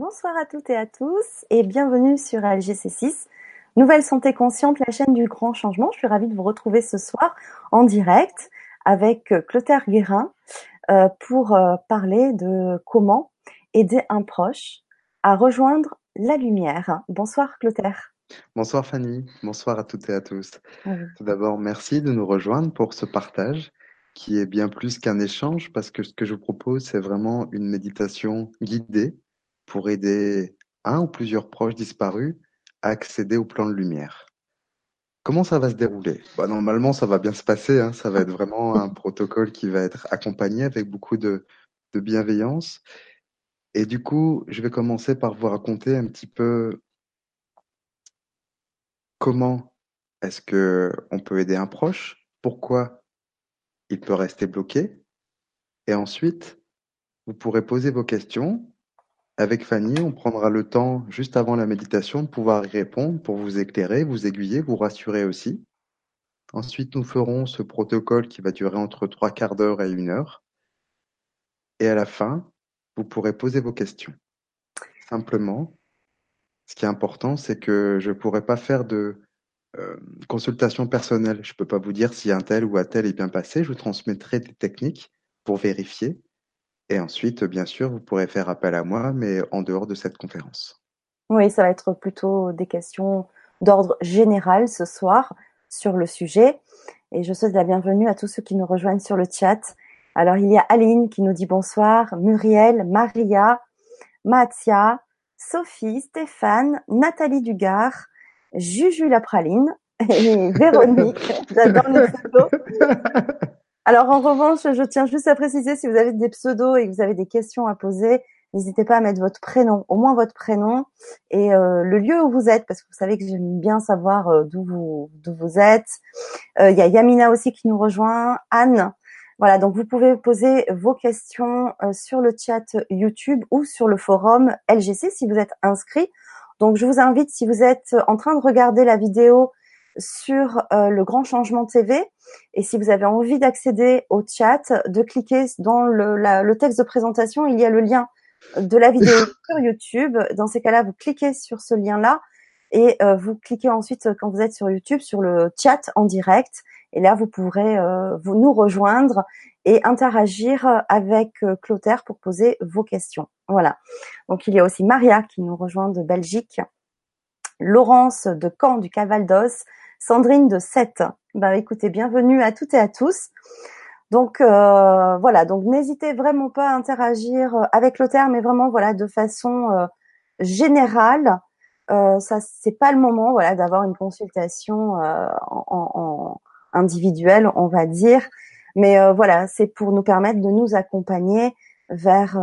Bonsoir à toutes et à tous et bienvenue sur LGC6, Nouvelle Santé Consciente, la chaîne du grand changement. Je suis ravie de vous retrouver ce soir en direct avec euh, Clotaire Guérin euh, pour euh, parler de comment aider un proche à rejoindre la lumière. Bonsoir Clotaire. Bonsoir Fanny, bonsoir à toutes et à tous. Tout d'abord, merci de nous rejoindre pour ce partage qui est bien plus qu'un échange parce que ce que je vous propose, c'est vraiment une méditation guidée pour aider un ou plusieurs proches disparus à accéder au plan de lumière. Comment ça va se dérouler? Bah, Normalement, ça va bien se passer. Hein. Ça va être vraiment un protocole qui va être accompagné avec beaucoup de, de bienveillance. Et du coup, je vais commencer par vous raconter un petit peu comment est-ce que on peut aider un proche, pourquoi il peut rester bloqué, et ensuite, vous pourrez poser vos questions avec Fanny, on prendra le temps, juste avant la méditation, de pouvoir y répondre pour vous éclairer, vous aiguiller, vous rassurer aussi. Ensuite, nous ferons ce protocole qui va durer entre trois quarts d'heure et une heure. Et à la fin, vous pourrez poser vos questions. Simplement, ce qui est important, c'est que je ne pourrai pas faire de euh, consultation personnelle. Je ne peux pas vous dire si un tel ou un tel est bien passé. Je vous transmettrai des techniques pour vérifier et ensuite, bien sûr, vous pourrez faire appel à moi, mais en dehors de cette conférence. Oui, ça va être plutôt des questions d'ordre général ce soir sur le sujet. Et je souhaite la bienvenue à tous ceux qui nous rejoignent sur le chat. Alors, il y a Aline qui nous dit bonsoir, Muriel, Maria, Mathia, Sophie, Stéphane, Nathalie Dugard, Juju la praline et Véronique. J'adore les photos. Alors en revanche, je tiens juste à préciser, si vous avez des pseudos et que vous avez des questions à poser, n'hésitez pas à mettre votre prénom, au moins votre prénom et euh, le lieu où vous êtes, parce que vous savez que j'aime bien savoir euh, d'où vous êtes. Euh, il y a Yamina aussi qui nous rejoint, Anne. Voilà, donc vous pouvez poser vos questions sur le chat YouTube ou sur le forum LGC si vous êtes inscrit. Donc je vous invite, si vous êtes en train de regarder la vidéo sur euh, le Grand Changement TV. Et si vous avez envie d'accéder au chat, de cliquer dans le, le, texte de présentation, il y a le lien de la vidéo sur YouTube. Dans ces cas-là, vous cliquez sur ce lien-là et euh, vous cliquez ensuite, quand vous êtes sur YouTube, sur le chat en direct. Et là, vous pourrez euh, vous nous rejoindre et interagir avec Clotaire pour poser vos questions. Voilà. Donc, il y a aussi Maria qui nous rejoint de Belgique. Laurence de Caen du Cavaldos, Sandrine de 7. Bah écoutez, bienvenue à toutes et à tous. Donc euh, voilà, donc n'hésitez vraiment pas à interagir euh, avec l'auteur, mais vraiment voilà de façon euh, générale. Euh, ça c'est pas le moment voilà d'avoir une consultation en, en, individuelle, on va dire. Mais voilà, c'est pour nous permettre de nous accompagner vers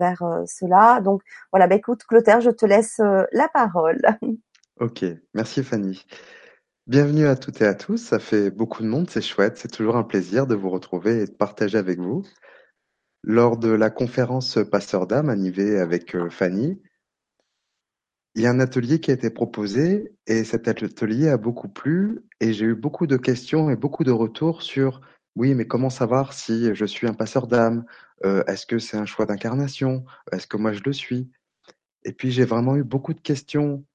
vers cela. Donc voilà, bah écoute Clotaire, je te laisse la parole. Ok, merci Fanny. Bienvenue à toutes et à tous. Ça fait beaucoup de monde, c'est chouette. C'est toujours un plaisir de vous retrouver et de partager avec vous. Lors de la conférence Passeur d'âme animée avec euh, Fanny, il y a un atelier qui a été proposé et cet atelier a beaucoup plu et j'ai eu beaucoup de questions et beaucoup de retours sur oui, mais comment savoir si je suis un passeur d'âme? Euh, Est-ce que c'est un choix d'incarnation? Est-ce que moi je le suis? Et puis j'ai vraiment eu beaucoup de questions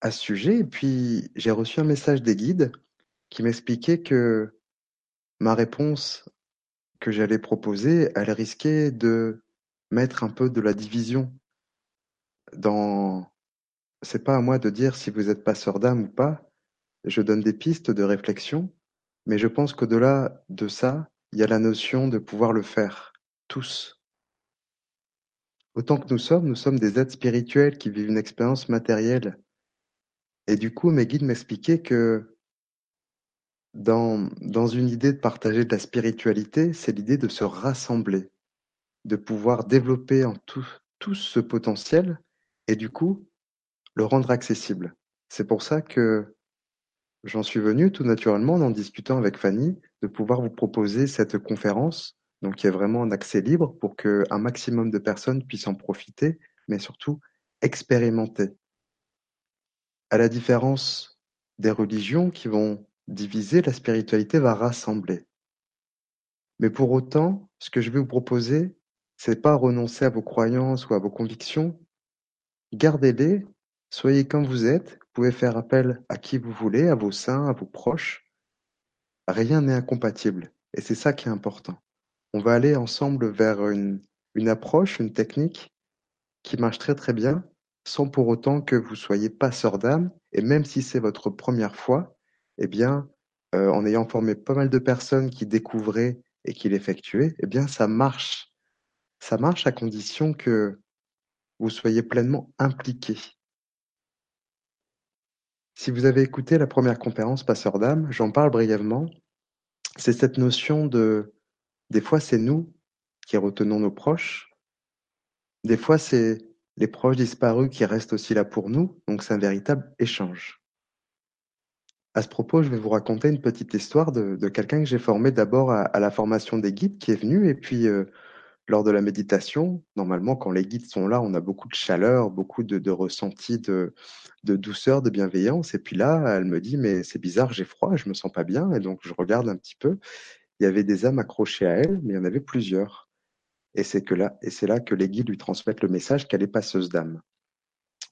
à ce sujet. Et puis, j'ai reçu un message des guides qui m'expliquait que ma réponse que j'allais proposer, elle risquait de mettre un peu de la division dans. C'est pas à moi de dire si vous êtes passeur d'âme ou pas. Je donne des pistes de réflexion, mais je pense qu'au-delà de ça, il y a la notion de pouvoir le faire tous. Autant que nous sommes, nous sommes des êtres spirituels qui vivent une expérience matérielle et du coup, mes guides m'expliquaient que dans, une idée de partager de la spiritualité, c'est l'idée de se rassembler, de pouvoir développer en tout, ce potentiel et du coup, le rendre accessible. C'est pour ça que j'en suis venu tout naturellement en discutant avec Fanny de pouvoir vous proposer cette conférence, donc qui est vraiment en accès libre pour qu'un maximum de personnes puissent en profiter, mais surtout expérimenter à la différence des religions qui vont diviser, la spiritualité va rassembler. Mais pour autant, ce que je vais vous proposer, c'est pas renoncer à vos croyances ou à vos convictions, gardez-les, soyez comme vous êtes, vous pouvez faire appel à qui vous voulez, à vos saints, à vos proches. Rien n'est incompatible. Et c'est ça qui est important. On va aller ensemble vers une, une approche, une technique qui marche très très bien, sans pour autant que vous soyez passeur d'âme. Et même si c'est votre première fois, eh bien, euh, en ayant formé pas mal de personnes qui découvraient et qui l'effectuaient, eh bien, ça marche. Ça marche à condition que vous soyez pleinement impliqué. Si vous avez écouté la première conférence Passeur d'âme, j'en parle brièvement. C'est cette notion de, des fois c'est nous qui retenons nos proches, des fois c'est les proches disparus qui restent aussi là pour nous, donc c'est un véritable échange. À ce propos, je vais vous raconter une petite histoire de, quelqu'un que j'ai formé d'abord à, la formation des guides qui est venu et puis euh, lors de la méditation, normalement, quand les guides sont là, on a beaucoup de chaleur, beaucoup de, de ressenti de, douceur, de bienveillance. Et puis là, elle me dit, mais c'est bizarre, j'ai froid, je me sens pas bien. Et donc, je regarde un petit peu. Il y avait des âmes accrochées à elle, mais il y en avait plusieurs. Et c'est que là, et c'est là que les guides lui transmettent le message qu'elle est passeuse d'âme.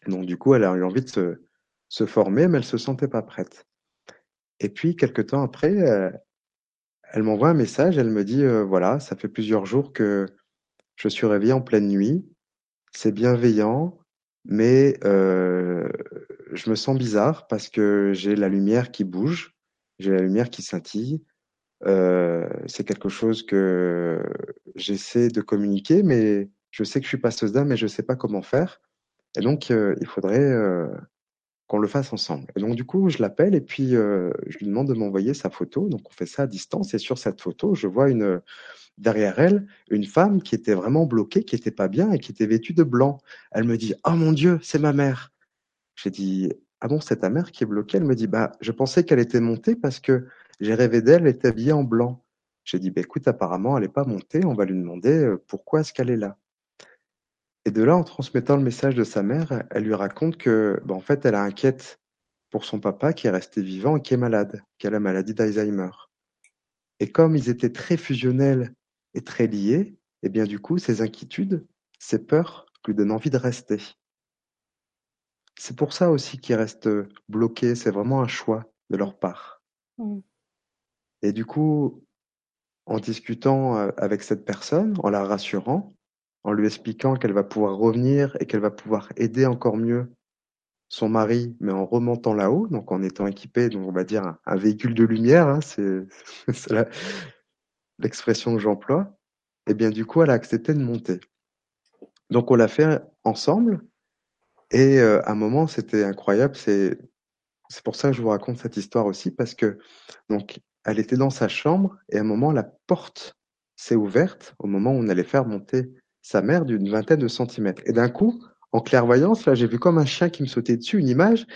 Donc, du coup, elle a eu envie de se, se former, mais elle se sentait pas prête. Et puis, quelque temps après, euh, elle m'envoie un message, elle me dit, euh, voilà, ça fait plusieurs jours que je suis réveillé en pleine nuit. C'est bienveillant, mais euh, je me sens bizarre parce que j'ai la lumière qui bouge, j'ai la lumière qui scintille. Euh, c'est quelque chose que j'essaie de communiquer, mais je sais que je suis passeuse d'âme, mais je sais pas comment faire. Et donc, euh, il faudrait euh, qu'on le fasse ensemble. Et donc, du coup, je l'appelle et puis je lui demande de m'envoyer sa photo. Donc, on fait ça à distance. Et sur cette photo, je vois une, derrière elle une femme qui était vraiment bloquée, qui était pas bien et qui était vêtue de blanc. Elle me dit "Oh mon Dieu, c'est ma mère." J'ai dit "Ah bon, c'est ta mère qui est bloquée?" Elle me dit "Bah, je pensais qu'elle était montée parce que j'ai rêvé d'elle, elle était habillée en blanc." J'ai dit "Bah écoute, apparemment elle n'est pas montée. On va lui demander pourquoi est-ce qu'elle est là?" Et de là, en transmettant le message de sa mère, elle lui raconte que, bah, en fait, elle a inquiète pour son papa qui est resté vivant et qui est malade, qui a la maladie d'Alzheimer. Et comme ils étaient très fusionnels et très liés, et bien du coup, ces inquiétudes, ces peurs lui donnent envie de rester. C'est pour ça aussi qu'ils restent bloqués, c'est vraiment un choix de leur part. Mmh. Et du coup, en discutant avec cette personne, en la rassurant, en lui expliquant qu'elle va pouvoir revenir et qu'elle va pouvoir aider encore mieux son mari, mais en remontant là-haut, donc en étant équipé, donc on va dire un, véhicule de lumière, hein, c'est l'expression que j'emploie, et bien du coup, elle a accepté de monter. Donc on l'a fait ensemble, et euh, à un moment, c'était incroyable. C'est c'est pour ça que je vous raconte cette histoire aussi, parce que donc elle était dans sa chambre, et à un moment, la porte s'est ouverte au moment où on allait faire monter sa mère d'une vingtaine de centimètres. Et d'un coup, en clairvoyance, là, j'ai vu comme un chien qui me sautait dessus, une image,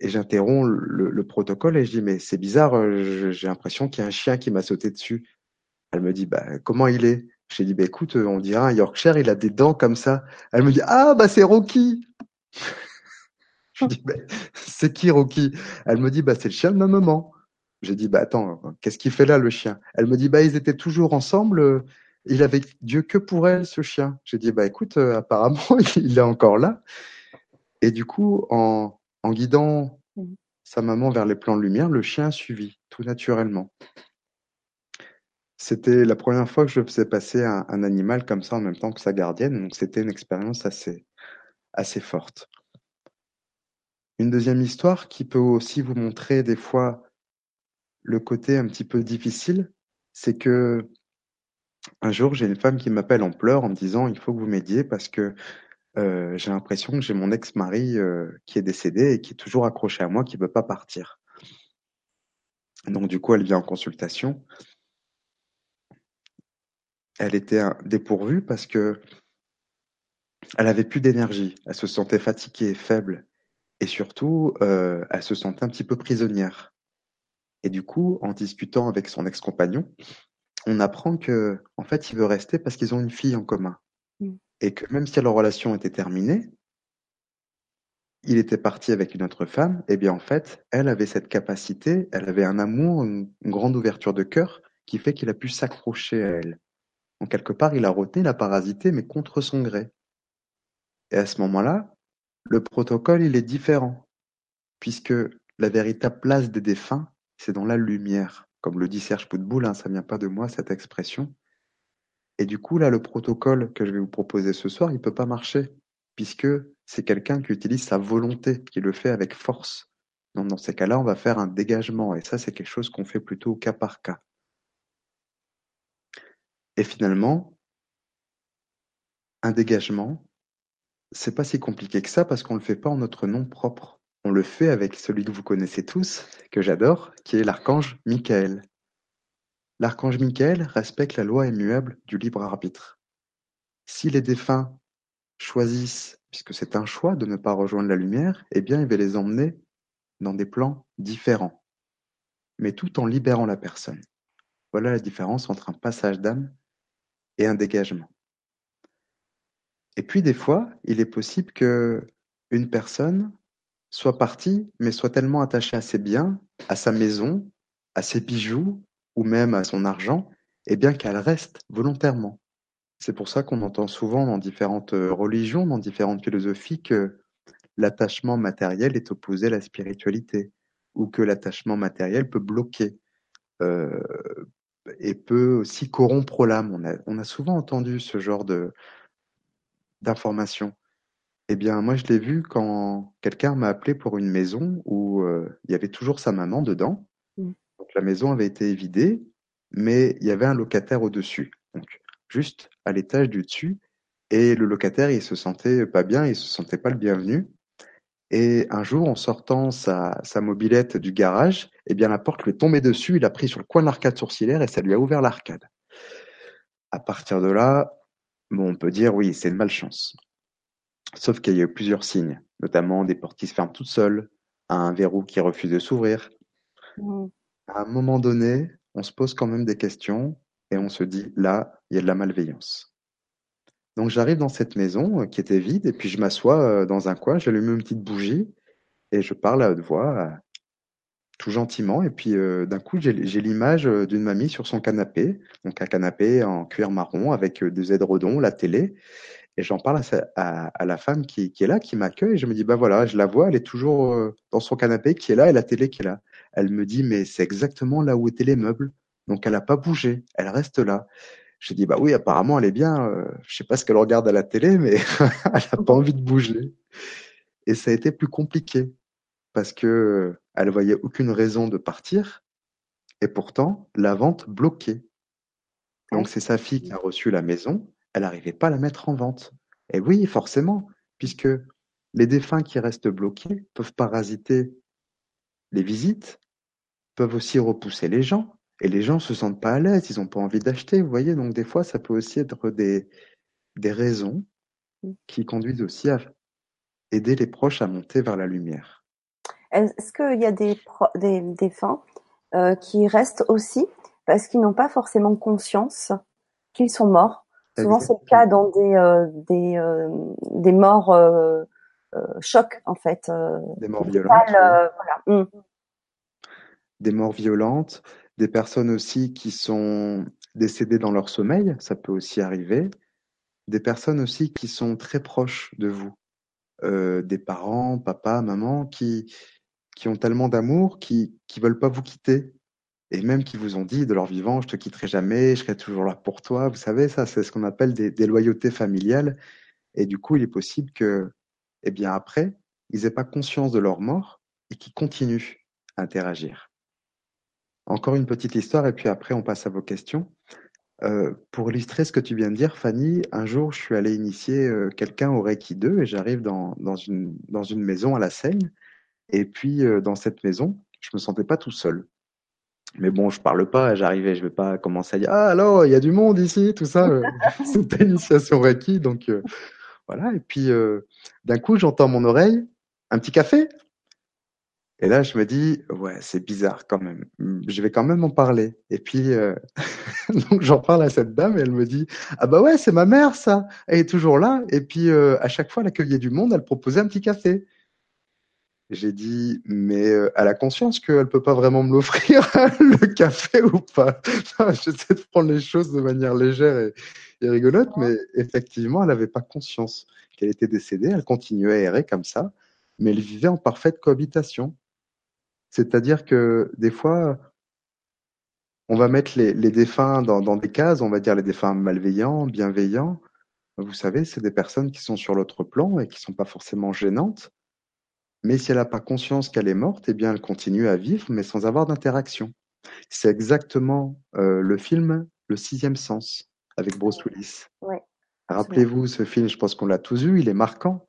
et j'interromps le, le, protocole et je dis mais c'est bizarre, euh, j'ai l'impression qu'il y a un chien qui m'a sauté dessus. Elle me dit bah comment il est? J'ai dit bah écoute, on dirait un Yorkshire, il a des dents comme ça. Elle me dit ah bah c'est Rocky. je dis bah, c'est qui Rocky? Elle me dit bah c'est le chien de ma maman. J'ai dit bah attends, qu'est-ce qu'il fait là le chien? Elle me dit bah ils étaient toujours ensemble. Il avait Dieu que pour elle ce chien. J'ai dit bah écoute, euh, apparemment il est encore là. Et du coup en en guidant mmh. sa maman vers les plans de lumière, le chien a suivi tout naturellement. C'était la première fois que je faisais passer un, un, animal comme ça en même temps que sa gardienne, donc c'était une expérience assez, assez forte. Une deuxième histoire qui peut aussi vous montrer des fois le côté un petit peu difficile, c'est que un jour j'ai une femme qui m'appelle en pleurs en me disant il faut que vous m'aidiez parce que euh, j'ai l'impression que j'ai mon ex-mari euh, qui est décédé et qui est toujours accroché à moi, qui ne veut pas partir. Donc du coup, elle vient en consultation. Elle était dépourvue parce que elle avait plus d'énergie. Elle se sentait fatiguée, faible, et surtout, euh, elle se sentait un petit peu prisonnière. Et du coup, en discutant avec son ex-compagnon, on apprend que, en fait, il veut rester parce qu'ils ont une fille en commun. Mmh. Et que même si leur relation était terminée, il était parti avec une autre femme, et bien en fait, elle avait cette capacité, elle avait un amour, une, une grande ouverture de cœur qui fait qu'il a pu s'accrocher à elle. En quelque part, il a retenu la parasité, mais contre son gré. Et à ce moment-là, Le protocole, il est différent, puisque la véritable place des défunts, c'est dans la lumière. Comme le dit Serge Poutboul, hein, ça vient pas de moi cette expression. Et du coup, là, le protocole que je vais vous proposer ce soir, il peut pas marcher, puisque c'est quelqu'un qui utilise sa volonté, qui le fait avec force. Donc, dans ces cas-là, on va faire un dégagement, et ça, c'est quelque chose qu'on fait plutôt cas par cas. Et finalement, un dégagement, c'est pas si compliqué que ça parce qu'on le fait pas en notre nom propre. On le fait avec celui que vous connaissez tous, que j'adore, qui est l'archange Michael. L'archange Michael respecte la loi immuable du libre arbitre. Si les défunts choisissent, puisque c'est un choix de ne pas rejoindre la lumière, eh bien il va les emmener dans des plans différents, mais tout en libérant la personne. Voilà la différence entre un passage d'âme et un dégagement. Et puis des fois, il est possible que une personne soit partie, mais soit tellement attachée à ses biens, à sa maison, à ses bijoux, ou même à son argent, eh bien qu'elle reste volontairement. C'est pour ça qu'on entend souvent dans différentes religions, dans différentes philosophies, que l'attachement matériel est opposé à la spiritualité, ou que l'attachement matériel peut bloquer euh, et peut aussi corrompre l'âme. On a, on a souvent entendu ce genre de, d'informations. Eh bien, moi, je l'ai vu quand quelqu'un m'a appelé pour une maison où euh, il y avait toujours sa maman dedans. Mmh. Donc, la maison avait été vidée, mais il y avait un locataire au-dessus. Donc, juste à l'étage du dessus. Et le locataire, il se sentait pas bien, il se sentait pas le bienvenu. Et un jour, en sortant sa, sa mobilette du garage, eh bien, la porte lui est tombée dessus. Il a pris sur le coin de l'arcade sourcilière et ça lui a ouvert l'arcade. À partir de là, Bon, on peut dire oui, c'est une malchance. Sauf qu'il y a eu plusieurs signes, notamment des portes qui se ferment toutes seules, un verrou qui refuse de s'ouvrir. Mmh. À un moment donné, on se pose quand même des questions et on se dit là, il y a de la malveillance. Donc j'arrive dans cette maison euh, qui était vide et puis je m'assois euh, dans un coin, j'allume une petite bougie et je parle à haute voix tout gentiment. Et puis euh, d'un coup, j'ai l'image d'une mamie sur son canapé, donc un canapé en cuir marron avec des édredons, la télé. Et j'en parle à, à, la femme qui, qui est là, qui m'accueille. Et je me dis, bah voilà, je la vois, elle est toujours dans son canapé qui est là et la télé qui est là. Elle me dit, mais c'est exactement là où étaient les meubles. Donc elle n'a pas bougé, elle reste là. J'ai dit, bah oui, apparemment elle est bien. Euh, je sais pas ce qu'elle regarde à la télé, mais elle n'a pas envie de bouger. Et ça a été plus compliqué parce que elle voyait aucune raison de partir, et pourtant la vente bloquée. Donc c'est sa fille qui a reçu la maison, elle n'arrivait pas à la mettre en vente. Et oui, forcément, puisque les défunts qui restent bloqués peuvent parasiter les visites, peuvent aussi repousser les gens, et les gens se sentent pas à l'aise, ils n'ont pas envie d'acheter, vous voyez, donc des fois ça peut aussi être des, raisons qui conduisent aussi à aider les proches à monter vers la lumière. Est-ce qu'il y a des, des défunts euh, qui restent aussi parce qu'ils n'ont pas forcément conscience qu'ils sont morts? Souvent, c'est le cas dans des euh, des, euh, des morts euh, chocs en fait. des morts violentes. Voilà. Mmh. Des morts violentes, des personnes aussi qui sont décédées dans leur sommeil, ça peut aussi arriver. Des personnes aussi qui sont très proches de vous, des parents, papa, maman, qui qui ont tellement d'amour, qui qui veulent pas vous quitter et même qui vous ont dit de leur vivant, je te quitterai jamais, je serai toujours là pour toi. Vous savez, ça, c'est ce qu'on appelle des, loyautés familiales. Et du coup, il est possible que, eh bien, après, ils aient pas conscience de leur mort et qu'ils continuent à interagir. Encore une petite histoire et puis après, on passe à vos questions. Euh, pour illustrer ce que tu viens de dire, Fanny, un jour, je suis allé initier euh, quelqu'un au Reiki 2 et j'arrive dans, dans, une, dans une maison à la Seine et puis, euh, dans cette maison, je me sentais pas tout seul. Mais bon, je parle pas, j'arrivais, je vais pas commencer à dire ah alors il y a du monde ici, tout ça. Euh, C'était initiation Reiki, donc euh, voilà. Et puis d'un coup, j'entends mon oreille un petit café. Et là, je me dis ouais, c'est bizarre quand même. Je vais quand même en parler. Et puis donc j'en parle à cette dame et elle me dit ah bah ouais, c'est ma mère ça. Elle est toujours là. Et puis à chaque fois, l'accueil du monde, elle proposait un petit café. J'ai dit, mais euh, elle a conscience qu'elle peut pas vraiment me l'offrir, le café ou pas. J'essaie de prendre les choses de manière légère et, rigolote, mais effectivement, elle n'avait pas conscience qu'elle était décédée. Elle continuait à errer comme ça, mais elle vivait en parfaite cohabitation. C'est-à-dire que des fois, on va mettre les, défunts dans, des cases, on va dire les défunts malveillants, bienveillants. Vous savez, c'est des personnes qui sont sur l'autre plan et qui sont pas forcément gênantes. Mais si elle n'a pas conscience qu'elle est morte, eh bien, elle continue à vivre, mais sans avoir d'interaction. C'est exactement euh, le film Le Sixième Sens avec Bruce Willis. Ouais, Rappelez-vous ce film, je pense qu'on l'a tous vu, il est marquant.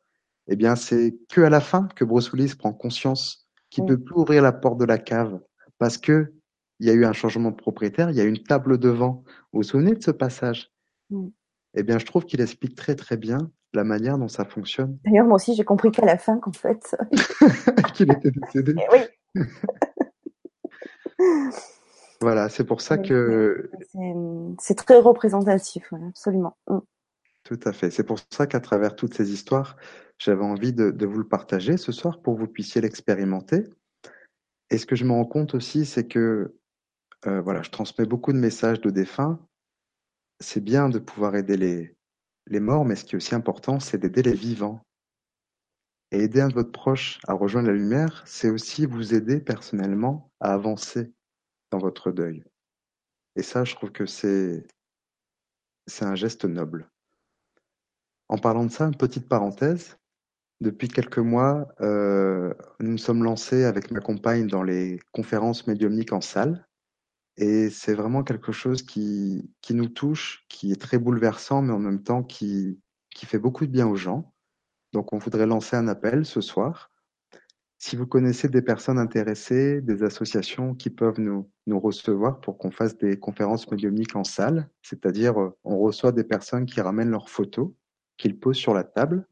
Eh bien, c'est que à la fin que Bruce Willis prend conscience qu'il ne Mm. peut plus ouvrir la porte de la cave parce que il y a eu un changement de propriétaire, il y a une table devant. Vous vous souvenez de ce passage? Mm. Eh bien, je trouve qu'il explique très très bien la manière dont ça fonctionne. D'ailleurs, moi aussi, j'ai compris qu'à la fin, qu'en fait, qu'il était décédé. Eh oui, Voilà, c'est pour ça que c'est- c'est très représentatif, ouais, absolument. Mm. Tout à fait. C'est pour ça qu'à travers toutes ces histoires, j'avais envie de, de vous le partager ce soir pour que vous puissiez l'expérimenter. Et ce que je me rends compte aussi, c'est que euh, voilà, je transmets beaucoup de messages de défunts. C'est bien de pouvoir aider les, les morts, mais ce qui est aussi important, c'est d'aider les vivants. Et aider un de votre proche à rejoindre la lumière, c'est aussi vous aider personnellement à avancer dans votre deuil. Et ça, je trouve que c'est c'est un geste noble. En parlant de ça, une petite parenthèse. Depuis quelques mois, euh, nous nous sommes lancés avec ma compagne dans les conférences médiumniques en salle. Et c'est vraiment quelque chose qui, qui nous touche, qui est très bouleversant, mais en même temps qui, qui fait beaucoup de bien aux gens. Donc on voudrait lancer un appel ce soir. Si vous connaissez des personnes intéressées, des associations qui peuvent nous, nous recevoir pour qu'on fasse des conférences médiumniques en salle, c'est-à-dire euh, on reçoit des personnes qui ramènent leurs photos, qu'ils posent sur la table,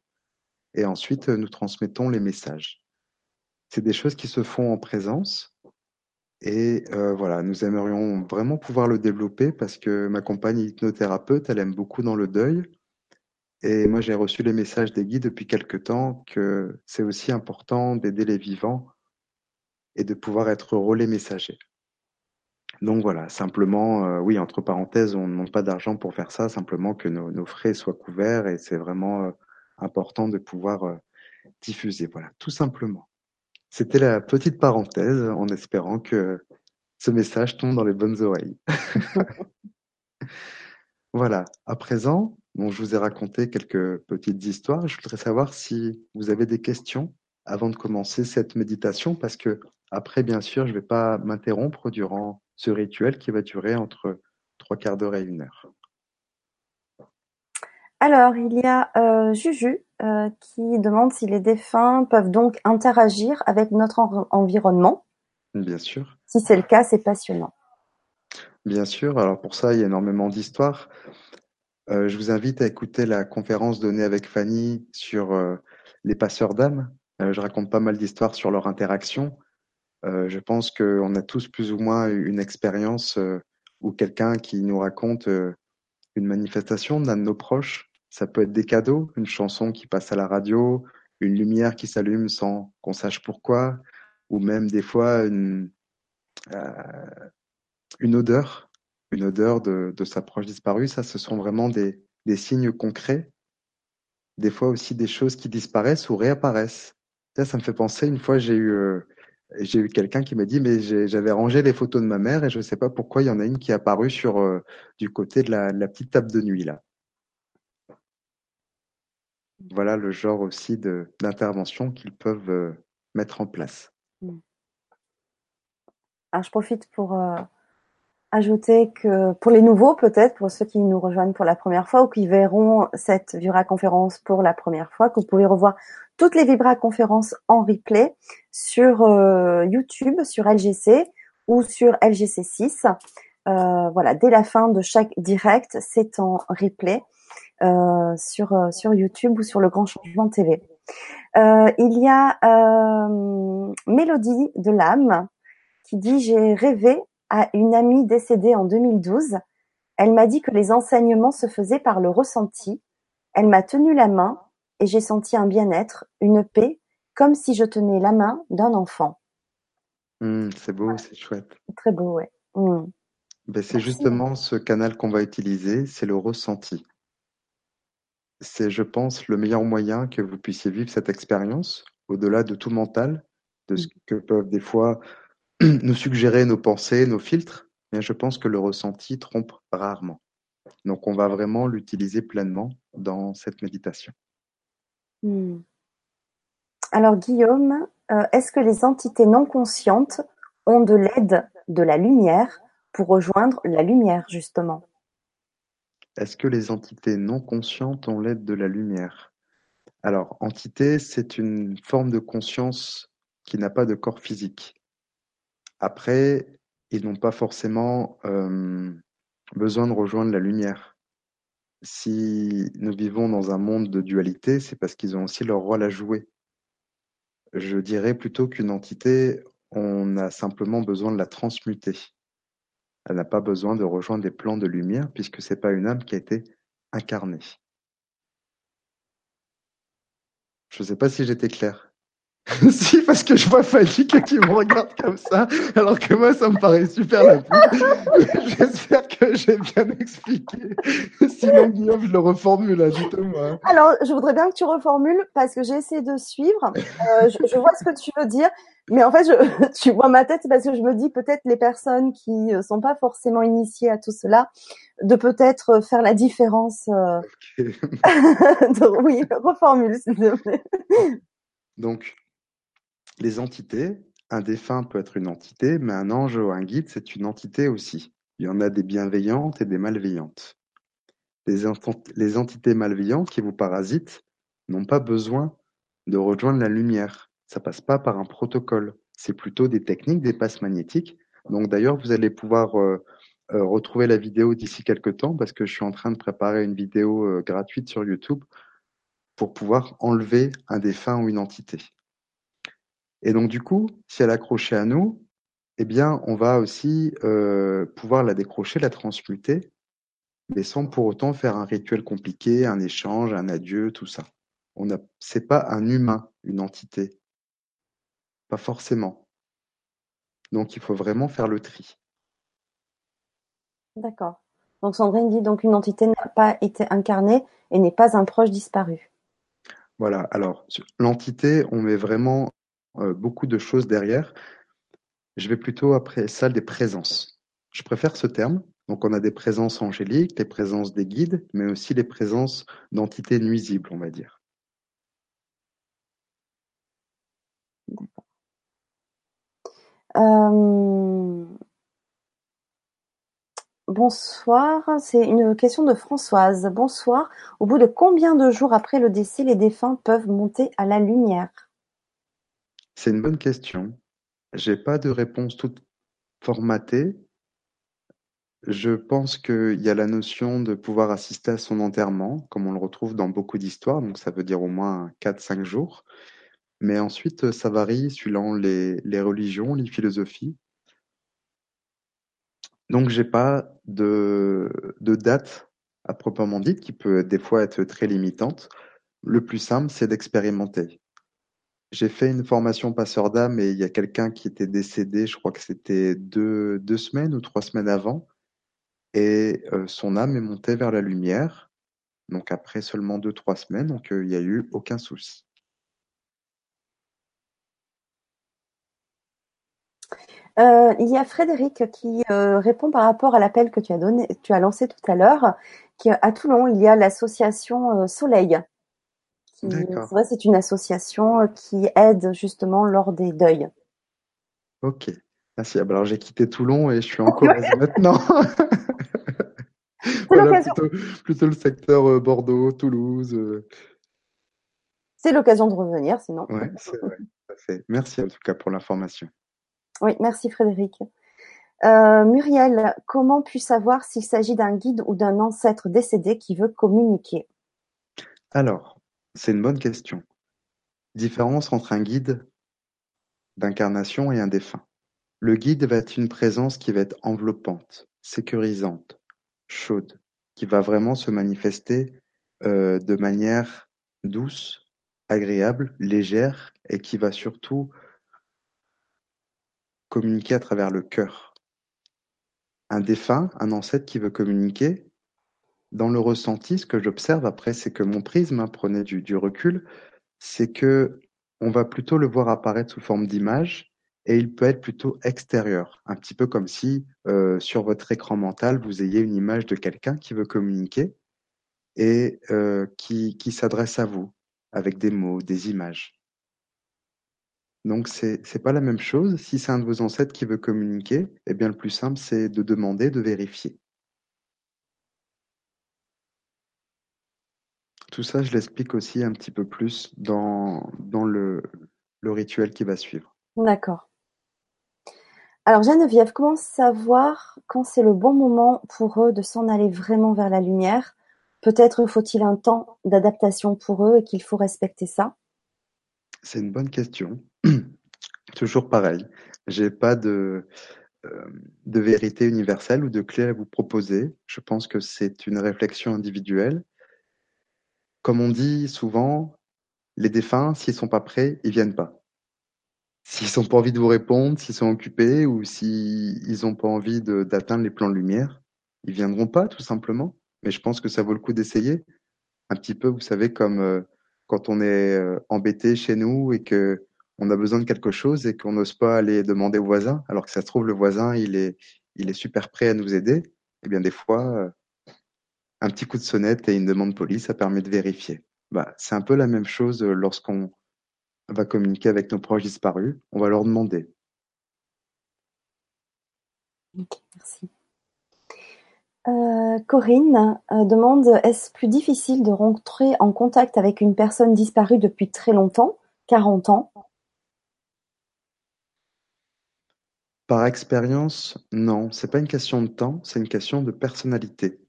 et ensuite euh, nous transmettons les messages. C'est des choses qui se font en présence et euh, voilà, nous aimerions vraiment pouvoir le développer parce que ma compagne hypnothérapeute, elle aime beaucoup dans le deuil et moi j'ai reçu les messages des guides depuis quelque temps que c'est aussi important d'aider les vivants et de pouvoir être relais messager. Donc voilà, simplement, euh, oui, entre parenthèses, on demande pas d'argent pour faire ça, simplement que nos, frais soient couverts et c'est vraiment euh, important de pouvoir diffuser. Voilà, tout simplement. C'était la petite parenthèse en espérant que ce message tombe dans les bonnes oreilles. voilà, à présent, bon, je vous ai raconté quelques petites histoires. Je voudrais savoir si vous avez des questions avant de commencer cette méditation parce que après, bien sûr, je ne vais pas m'interrompre durant ce rituel qui va durer entre trois quarts d'heure et une heure. Alors, il y a euh, Juju qui demande si les défunts peuvent donc interagir avec notre en environnement. Bien sûr. Si c'est le cas, c'est passionnant. Bien sûr. Alors pour ça, il y a énormément d'histoires. Euh, je vous invite à écouter la conférence donnée avec Fanny sur euh, les passeurs d'âme. Euh, je raconte pas mal d'histoires sur leur interaction. Euh, je pense qu'on a tous plus ou moins une expérience euh, ou quelqu'un qui nous raconte euh, une manifestation d'un de nos proches. Ça peut être des cadeaux, une chanson qui passe à la radio, une lumière qui s'allume sans qu'on sache pourquoi, ou même des fois une, euh, une odeur, une odeur de, de sa proche disparue. Ça, ce sont vraiment des, des signes concrets. Des fois aussi des choses qui disparaissent ou réapparaissent. Ça, ça me fait penser, une fois, j'ai eu, euh, j'ai eu quelqu'un qui m'a dit, mais j'avais rangé les photos de ma mère et je ne sais pas pourquoi il y en a une qui est apparue sur, euh, du côté de la, de la petite table de nuit, là. Voilà le genre aussi d'intervention qu'ils peuvent euh, mettre en place. Alors, je profite pour euh, ajouter que pour les nouveaux, peut-être, pour ceux qui nous rejoignent pour la première fois ou qui verront cette Vibra-conférence pour la première fois, que vous pouvez revoir toutes les Vibra-conférences en replay sur euh, YouTube, sur LGC ou sur LGC6. Euh, voilà, dès la fin de chaque direct, c'est en replay euh, sur sur YouTube ou sur le Grand Changement TV. Euh, il y a euh, Mélodie de l'âme qui dit j'ai rêvé à une amie décédée en 2012. Elle m'a dit que les enseignements se faisaient par le ressenti. Elle m'a tenu la main et j'ai senti un bien-être, une paix comme si je tenais la main d'un enfant. Mmh, c'est beau, c'est chouette. Très beau, ouais. Mmh. Ben, c'est justement ce canal qu'on va utiliser, c'est le ressenti. C'est, je pense, le meilleur moyen que vous puissiez vivre cette expérience, au-delà de tout mental, de ce que peuvent des fois nous suggérer nos pensées, nos filtres. Mais je pense que le ressenti trompe rarement. Donc, on va vraiment l'utiliser pleinement dans cette méditation. Hmm. Alors, Guillaume, euh, est-ce que les entités non conscientes ont de l'aide de la lumière pour rejoindre la lumière, justement? Est-ce que les entités non conscientes ont l'aide de la lumière? Alors, entité, c'est une forme de conscience qui n'a pas de corps physique. Après, ils n'ont pas forcément euh, besoin de rejoindre la lumière. Si nous vivons dans un monde de dualité, c'est parce qu'ils ont aussi leur rôle à jouer. Je dirais plutôt qu'une entité, on a simplement besoin de la transmuter. Elle n'a pas besoin de rejoindre des plans de lumière puisque c'est pas une âme qui a été incarnée. Je ne sais pas si j'étais clair. si, parce que je vois Fanny qui me regarde comme ça, alors que moi, ça me paraît super la J'espère que j'ai bien expliqué. Sinon, Guillaume, je le reformule, dites-moi. Alors, je voudrais bien que tu reformules, parce que j'ai essayé de suivre. Euh, je, vois ce que tu veux dire, mais en fait, je, tu vois ma tête, parce que je me dis peut-être les personnes qui ne sont pas forcément initiées à tout cela, de peut-être faire la différence. Euh... oui, reformule, s'il te plaît. Donc, les entités, un défunt peut être une entité, mais un ange ou un guide, c'est une entité aussi. Il y en a des bienveillantes et des malveillantes. Les, les entités malveillantes qui vous parasitent n'ont pas besoin de rejoindre la lumière. Ça passe pas par un protocole. C'est plutôt des techniques, des passes magnétiques. Donc d'ailleurs, vous allez pouvoir euh, euh, retrouver la vidéo d'ici quelques temps parce que je suis en train de préparer une vidéo euh, gratuite sur YouTube pour pouvoir enlever un défunt ou une entité. Et donc, du coup, si elle est accrochée à nous, eh bien, on va aussi pouvoir la décrocher, la transmuter, mais sans pour autant faire un rituel compliqué, un échange, un adieu, tout ça. On a, c'est pas un humain, une entité. Pas forcément. Donc, il faut vraiment faire le tri. D'accord. Donc, Sandrine dit donc une entité n'a pas été incarnée et n'est pas un proche disparu. Voilà. Alors, l'entité, on met vraiment euh, beaucoup de choses derrière. Je vais plutôt après ça des présences. Je préfère ce terme. Donc on a des présences angéliques, les présences des guides, mais aussi les présences d'entités nuisibles, on va dire. Euh, bonsoir, c'est une question de Françoise. Bonsoir. Au bout de combien de jours après le décès, les défunts peuvent monter à la lumière? C'est une bonne question. J'ai pas de réponse toute formatée. Je pense qu'il y a la notion de pouvoir assister à son enterrement, comme on le retrouve dans beaucoup d'histoires, donc ça veut dire au moins 4-5 jours. Mais ensuite, ça varie suivant les, religions, les philosophies. Donc j'ai pas de, date à proprement dite, qui peut des fois être très limitante. Le plus simple, c'est d'expérimenter. J'ai fait une formation passeur d'âme et il y a quelqu'un qui était décédé, je crois que c'était deux, deux semaines ou trois semaines avant, et euh, son âme est montée vers la lumière. Donc après seulement deux, trois semaines, donc euh, il n'y a eu aucun souci. Euh, il y a Frédéric qui répond par rapport à l'appel que tu as donné, tu as lancé tout à l'heure, qu'à Toulon, il y a l'association Soleil c'est vrai, c'est une association euh, qui aide justement lors des deuils. Ok, merci. Ah, bah, alors j'ai quitté Toulon et je suis en Corrèze maintenant. voilà, plutôt, le secteur euh, Bordeaux, Toulouse. Euh. C'est l'occasion de revenir, sinon. Oui, c'est vrai. Merci en tout cas pour l'information. Oui, merci Frédéric. Muriel, comment puis savoir s'il s'agit d'un guide ou d'un ancêtre décédé qui veut communiquer? Alors, c'est une bonne question. Différence entre un guide d'incarnation et un défunt. Le guide va être une présence qui va être enveloppante, sécurisante, chaude, qui va vraiment se manifester euh, de manière douce, agréable, légère et qui va surtout communiquer à travers le cœur. Un défunt, un ancêtre qui veut communiquer, dans le ressenti, ce que j'observe après, c'est que mon prisme, hein, prenez du, recul, c'est que on va plutôt le voir apparaître sous forme d'image et il peut être plutôt extérieur, un petit peu comme si euh, sur votre écran mental vous ayez une image de quelqu'un qui veut communiquer et euh, qui s'adresse à vous avec des mots, des images. Donc c'est c'est pas la même chose. Si c'est un de vos ancêtres qui veut communiquer, eh bien le plus simple c'est de demander, de vérifier. Tout ça, je l'explique aussi un petit peu plus dans, dans le, le rituel qui va suivre. D'accord. Alors Geneviève, comment savoir quand c'est le bon moment pour eux de s'en aller vraiment vers la lumière? Peut-être faut-il un temps d'adaptation pour eux et qu'il faut respecter ça? C'est une bonne question. Toujours pareil. J'ai pas de, euh, de vérité universelle ou de clé à vous proposer. Je pense que c'est une réflexion individuelle. Comme on dit souvent, les défunts, s'ils sont pas prêts, ils viennent pas. S'ils n'ont pas envie de vous répondre, s'ils sont occupés ou s'ils n'ont pas envie d'atteindre les plans de lumière, ils viendront pas, tout simplement. Mais je pense que ça vaut le coup d'essayer. Un petit peu, vous savez, comme euh, quand on est euh, embêté chez nous et que on a besoin de quelque chose et qu'on n'ose pas aller demander au voisin, alors que ça se trouve, le voisin, il est, super prêt à nous aider. Eh bien, des fois, euh, un petit coup de sonnette et une demande polie, ça permet de vérifier. Bah, c'est un peu la même chose lorsqu'on va communiquer avec nos proches disparus. On va leur demander. Merci. Euh, Corinne euh, demande est-ce plus difficile de rentrer en contact avec une personne disparue depuis très longtemps, 40 ans? Par expérience, non, c'est pas une question de temps, c'est une question de personnalité.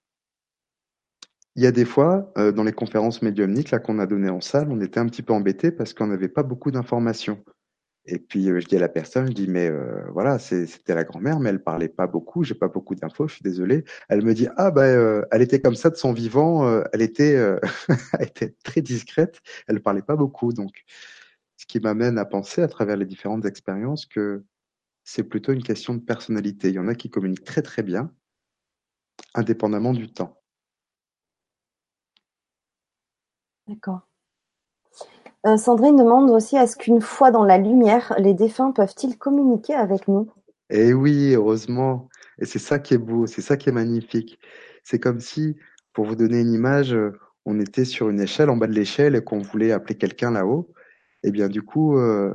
Il y a des fois, euh, dans les conférences médiumniques là qu'on a données en salle, on était un petit peu embêté parce qu'on n'avait pas beaucoup d'informations. Et puis euh, je dis à la personne, je dis mais euh, voilà, c'était la grand-mère, mais elle parlait pas beaucoup, j'ai pas beaucoup d'infos, je suis désolé. Elle me dit ah bah elle était comme ça de son vivant, elle était elle était très discrète, elle parlait pas beaucoup, donc ce qui m'amène à penser à travers les différentes expériences que c'est plutôt une question de personnalité. Il y en a qui communiquent très très bien, indépendamment du temps. D'accord. Euh, Sandrine demande aussi est-ce qu'une fois dans la lumière, les défunts peuvent-ils communiquer avec nous? Eh oui, heureusement. Et c'est ça qui est beau, c'est ça qui est magnifique. C'est comme si, pour vous donner une image, on était sur une échelle, en bas de l'échelle, et qu'on voulait appeler quelqu'un là-haut. Eh bien, du coup, euh,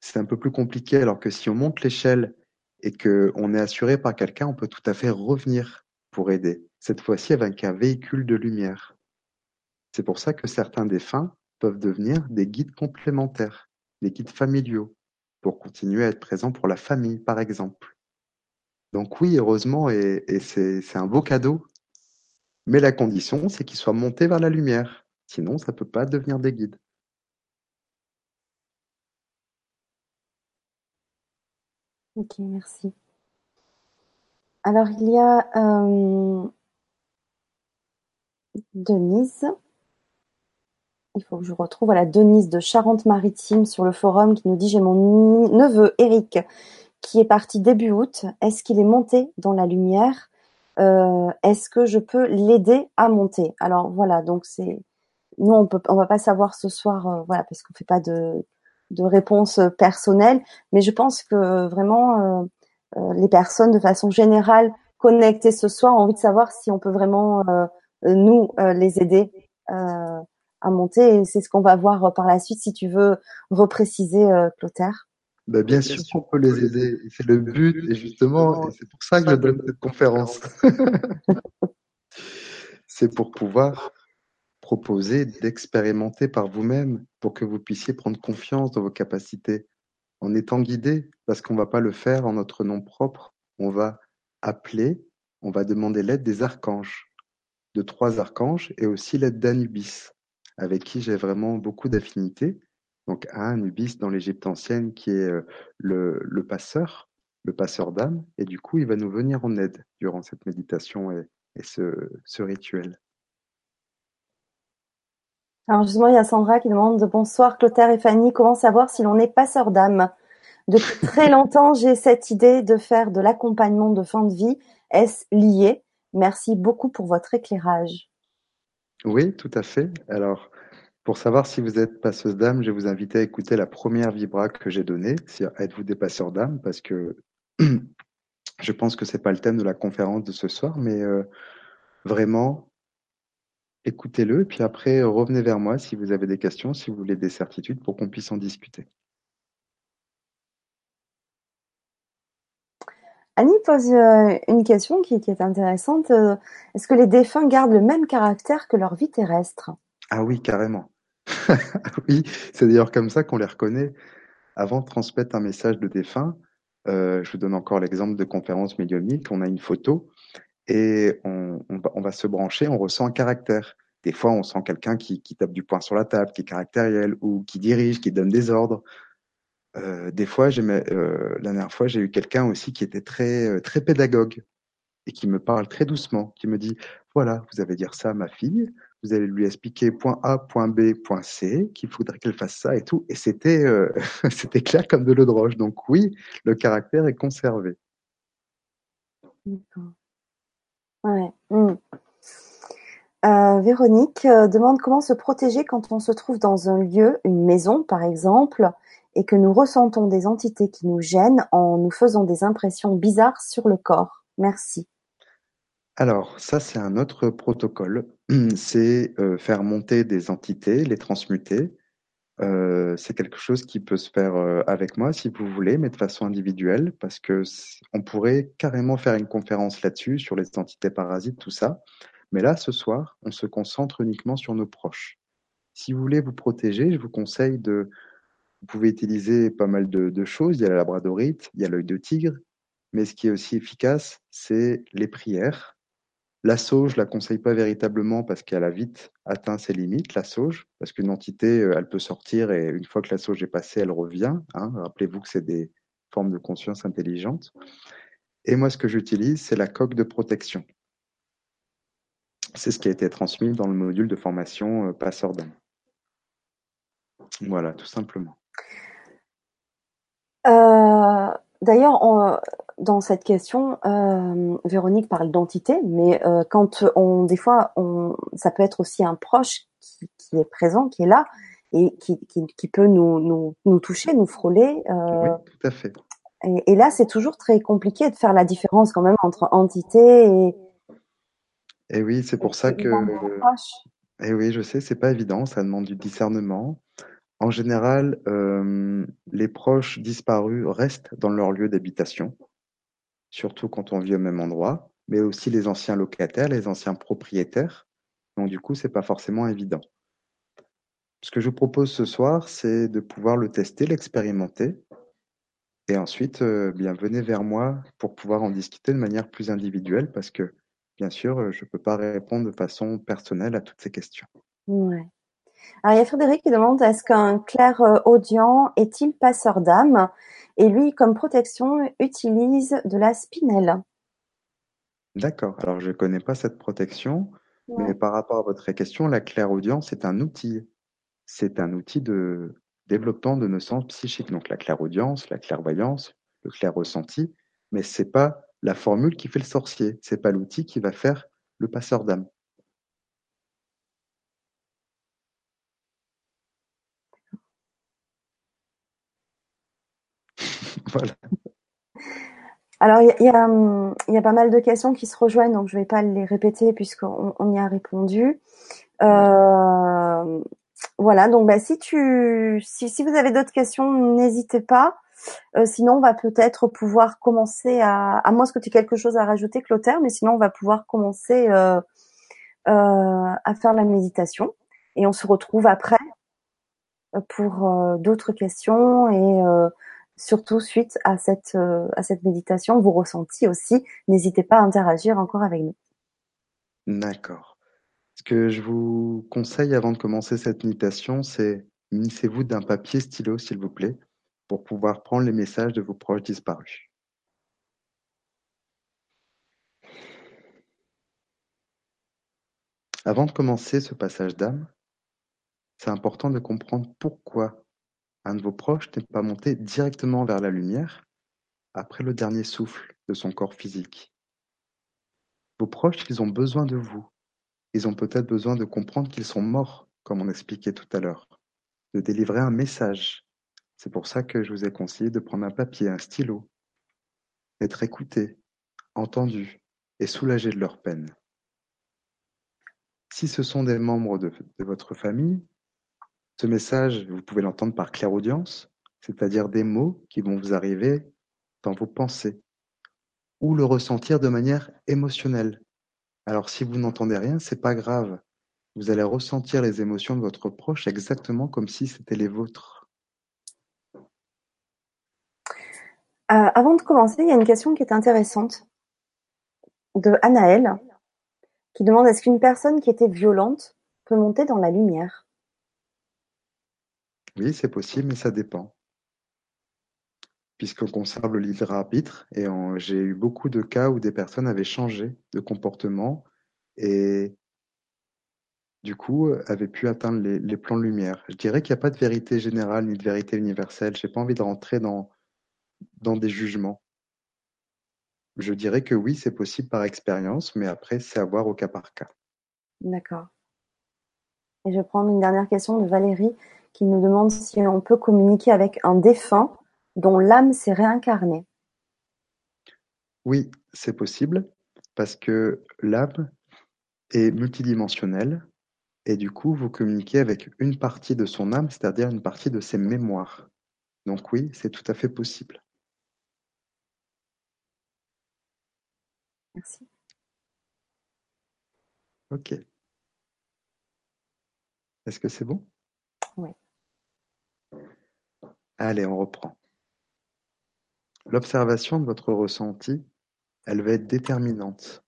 c'est un peu plus compliqué. Alors que si on monte l'échelle et qu'on est assuré par quelqu'un, on peut tout à fait revenir pour aider. Cette fois-ci avec un véhicule de lumière. C'est pour ça que certains défunts peuvent devenir des guides complémentaires, des guides familiaux, pour continuer à être présents pour la famille, par exemple. Donc oui, heureusement, et, c'est un beau cadeau. Mais la condition, c'est qu'ils soient montés vers la lumière. Sinon, ça ne peut pas devenir des guides. Ok, merci. Alors, il y a euh, Denise il faut que je retrouve voilà Denise de Charente-Maritime sur le forum qui nous dit j'ai mon neveu Eric qui est parti début août. Est-ce qu'il est monté dans la lumière? Euh, Est-ce que je peux l'aider à monter? Alors voilà, donc c'est nous on peut on va pas savoir ce soir euh, voilà parce qu'on fait pas de de réponse personnelle, mais je pense que vraiment euh, les personnes de façon générale connectées ce soir ont envie de savoir si on peut vraiment nous les aider à monter et c'est ce qu'on va voir euh, par la suite si tu veux repréciser euh, Clotaire. Bah bien, sûr qu'on peut les aider. C'est le but et justement, c'est pour ça que je donne cette conférence. c'est pour pouvoir proposer d'expérimenter par vous-même pour que vous puissiez prendre confiance dans vos capacités en étant guidé parce qu'on va pas le faire en notre nom propre. On va appeler, on va demander l'aide des archanges, de trois archanges et aussi l'aide d'Anubis avec qui j'ai vraiment beaucoup d'affinités. Donc Anubis dans l'Égypte ancienne qui est euh, le, passeur, le passeur d'âme, et du coup il va nous venir en aide durant cette méditation et, ce rituel. Alors justement, il y a Sandra qui demande bonsoir Clotaire et Fanny, comment savoir si l'on est passeur d'âme? Depuis très longtemps, j'ai cette idée de faire de l'accompagnement de fin de vie. Est-ce lié? Merci beaucoup pour votre éclairage. Oui, tout à fait. Alors, pour savoir si vous êtes passeuse d'âme, je vais vous inviter à écouter la première vibra que j'ai donnée, c'est êtes-vous des passeurs d'âme, parce que je pense que c'est pas le thème de la conférence de ce soir, mais euh, vraiment, écoutez-le, puis après, revenez vers moi si vous avez des questions, si vous voulez des certitudes, pour qu'on puisse en discuter. Annie pose euh, une question qui, est intéressante. Euh, est-ce que les défunts gardent le même caractère que leur vie terrestre? Ah oui, carrément. oui, c'est d'ailleurs comme ça qu'on les reconnaît. Avant de transmettre un message de défunt, euh, je vous donne encore l'exemple de conférence médiumnique, on a une photo et on, va, se brancher, on ressent un caractère. Des fois, on sent quelqu'un qui, qui, tape du poing sur la table, qui est caractériel, ou qui dirige, qui donne des ordres. Euh, des fois, euh, la dernière fois, j'ai eu quelqu'un aussi qui était très, euh, très pédagogue et qui me parle très doucement, qui me dit voilà, vous allez dire ça à ma fille, vous allez lui expliquer point A, point B, point C, qu'il faudrait qu'elle fasse ça et tout. Et c'était, c'était clair comme de l'eau de roche. Donc oui, le caractère est conservé. Hmm. Véronique demande comment se protéger quand on se trouve dans un lieu, une maison par exemple, et que nous ressentons des entités qui nous gênent en nous faisant des impressions bizarres sur le corps. Merci. Alors, ça, c'est un autre protocole. C'est euh, faire monter des entités, les transmuter. Euh, c'est quelque chose qui peut se faire euh, avec moi si vous voulez, mais de façon individuelle, parce que on pourrait carrément faire une conférence là-dessus, sur les entités parasites, tout ça. Mais là, ce soir, on se concentre uniquement sur nos proches. Si vous voulez vous protéger, je vous conseille de vous pouvez utiliser pas mal de, choses. Il y a la labradorite, il y a l'œil de tigre, mais ce qui est aussi efficace, c'est les prières. La sauge, je la conseille pas véritablement parce qu'elle a vite atteint ses limites, la sauge, parce qu'une entité, euh, elle peut sortir et une fois que la sauge est passée, elle revient. Hein. Rappelez-vous que c'est des formes de conscience intelligente. Et moi, ce que j'utilise, c'est la coque de protection. C'est ce qui a été transmis dans le module de formation euh, passeur d'âme. Voilà, tout simplement. Euh, d'ailleurs, dans cette question, euh, Véronique parle d'entité, mais euh, quand on, des fois, on, ça peut être aussi un proche qui, est présent, qui est là et qui, peut nous, nous, toucher, nous frôler. oui, tout à fait. Et, là, c'est toujours très compliqué de faire la différence quand même entre entité et. Et oui, c'est pour ça que. Et oui, je sais, c'est pas évident, ça demande du discernement. En général, euh, les proches disparus restent dans leur lieu d'habitation, surtout quand on vit au même endroit, mais aussi les anciens locataires, les anciens propriétaires. Donc du coup, c'est pas forcément évident. Ce que je vous propose ce soir, c'est de pouvoir le tester, l'expérimenter, et ensuite, euh, bien venez vers moi pour pouvoir en discuter de manière plus individuelle, parce que bien sûr, je ne peux pas répondre de façon personnelle à toutes ces questions. Ouais. Alors, il y a Frédéric qui demande est-ce qu'un clair audient est-il passeur d'âme? Et lui, comme protection, utilise de la spinelle. D'accord. Alors, je ne connais pas cette protection, mais par rapport à votre question, la clairaudience est un outil. C'est un outil de développement de nos sens psychiques. Donc, la clairaudience, la clairvoyance, le clair ressenti, mais c'est pas la formule qui fait le sorcier. C'est pas l'outil qui va faire le passeur d'âme. Alors, il y, a, pas mal de questions qui se rejoignent, donc je ne vais pas les répéter puisqu'on on y a répondu. Euh, voilà, donc bah, si, tu, si, vous avez d'autres questions, n'hésitez pas. Euh, sinon, on va peut-être pouvoir commencer à, à moins que tu aies quelque chose à rajouter, Clotaire, mais sinon, on va pouvoir commencer euh, à faire la méditation. Et on se retrouve après pour d'autres questions et surtout suite à cette, euh, méditation, vous ressenti aussi, n'hésitez pas à interagir encore avec nous. D'accord. Ce que je vous conseille avant de commencer cette méditation, c'est munissez-vous d'un papier stylo, s'il vous plaît, pour pouvoir prendre les messages de vos proches disparus. Avant de commencer ce passage d'âme, c'est important de comprendre pourquoi un de vos proches n'est pas monté directement vers la lumière après le dernier souffle de son corps physique. Vos proches, ils ont besoin de vous. Ils ont peut-être besoin de comprendre qu'ils sont morts, comme on expliquait tout à l'heure, de délivrer un message. C'est pour ça que je vous ai conseillé de prendre un papier, un stylo, d'être écouté, entendu et soulagé de leur peine. Si ce sont des membres de, de votre famille, ce message, vous pouvez l'entendre par clairaudience, c'est-à-dire des mots qui vont vous arriver dans vos pensées, ou le ressentir de manière émotionnelle. Alors si vous n'entendez rien, c'est pas grave. Vous allez ressentir les émotions de votre proche exactement comme si c'était les vôtres. Euh, avant de commencer, il y a une question qui est intéressante de Anaël qui demande est-ce qu'une personne qui était violente peut monter dans la lumière? Oui, c'est possible, mais ça dépend. Puisqu'on conserve le libre arbitre, et j'ai eu beaucoup de cas où des personnes avaient changé de comportement et du coup avaient pu atteindre les, les plans de lumière. Je dirais qu'il n'y a pas de vérité générale ni de vérité universelle. J'ai pas envie de rentrer dans, dans des jugements. Je dirais que oui, c'est possible par expérience, mais après, c'est à voir au cas par cas. D'accord. Et je vais prendre une dernière question de Valérie qui nous demande si on peut communiquer avec un défunt dont l'âme s'est réincarnée. Oui, c'est possible parce que l'âme est multidimensionnelle et du coup, vous communiquez avec une partie de son âme, c'est-à-dire une partie de ses mémoires. Donc oui, c'est tout à fait possible. Merci. Ok. Est-ce que c'est bon Oui. Allez, on reprend. L'observation de votre ressenti, elle va être déterminante.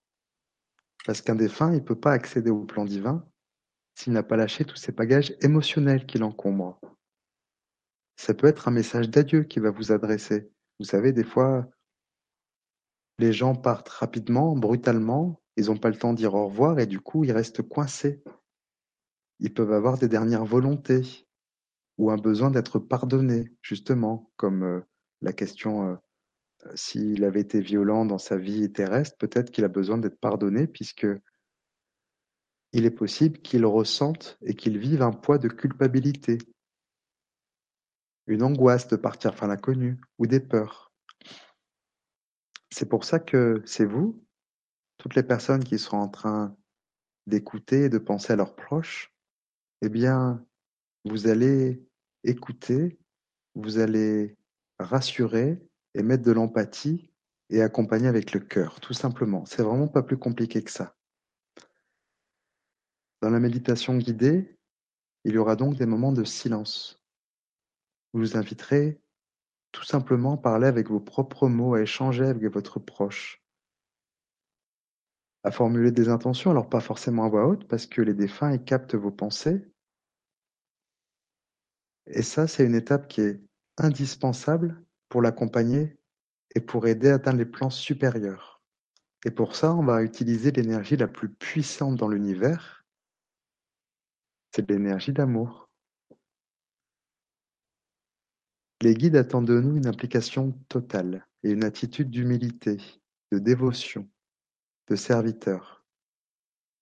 Parce qu'un défunt, il ne peut pas accéder au plan divin s'il n'a pas lâché tous ces bagages émotionnels qui l'encombrent. Ça peut être un message d'adieu qui va vous adresser. Vous savez, des fois, les gens partent rapidement, brutalement, ils n'ont pas le temps dire au revoir et du coup, ils restent coincés. Ils peuvent avoir des dernières volontés ou un besoin d'être pardonnés, justement, comme euh, la question euh, s'il avait été violent dans sa vie terrestre, peut-être qu'il a besoin d'être pardonné puisque il est possible qu'il ressente et qu'il vive un poids de culpabilité, une angoisse de partir vers l'inconnu ou des peurs. C'est pour ça que c'est vous, toutes les personnes qui sont en train d'écouter et de penser à leurs proches, eh bien, vous allez écouter, vous allez rassurer et mettre de l'empathie et accompagner avec le cœur, tout simplement. C'est vraiment pas plus compliqué que ça. Dans la méditation guidée, il y aura donc des moments de silence. Vous vous inviterez tout simplement à parler avec vos propres mots, à échanger avec votre proche, à formuler des intentions, alors pas forcément à voix haute, parce que les défunts ils captent vos pensées. Et ça, c'est une étape qui est indispensable pour l'accompagner et pour aider à atteindre les plans supérieurs. Et pour ça, on va utiliser l'énergie la plus puissante dans l'univers, c'est l'énergie d'amour. Les guides attendent de nous une implication totale et une attitude d'humilité, de dévotion, de serviteur.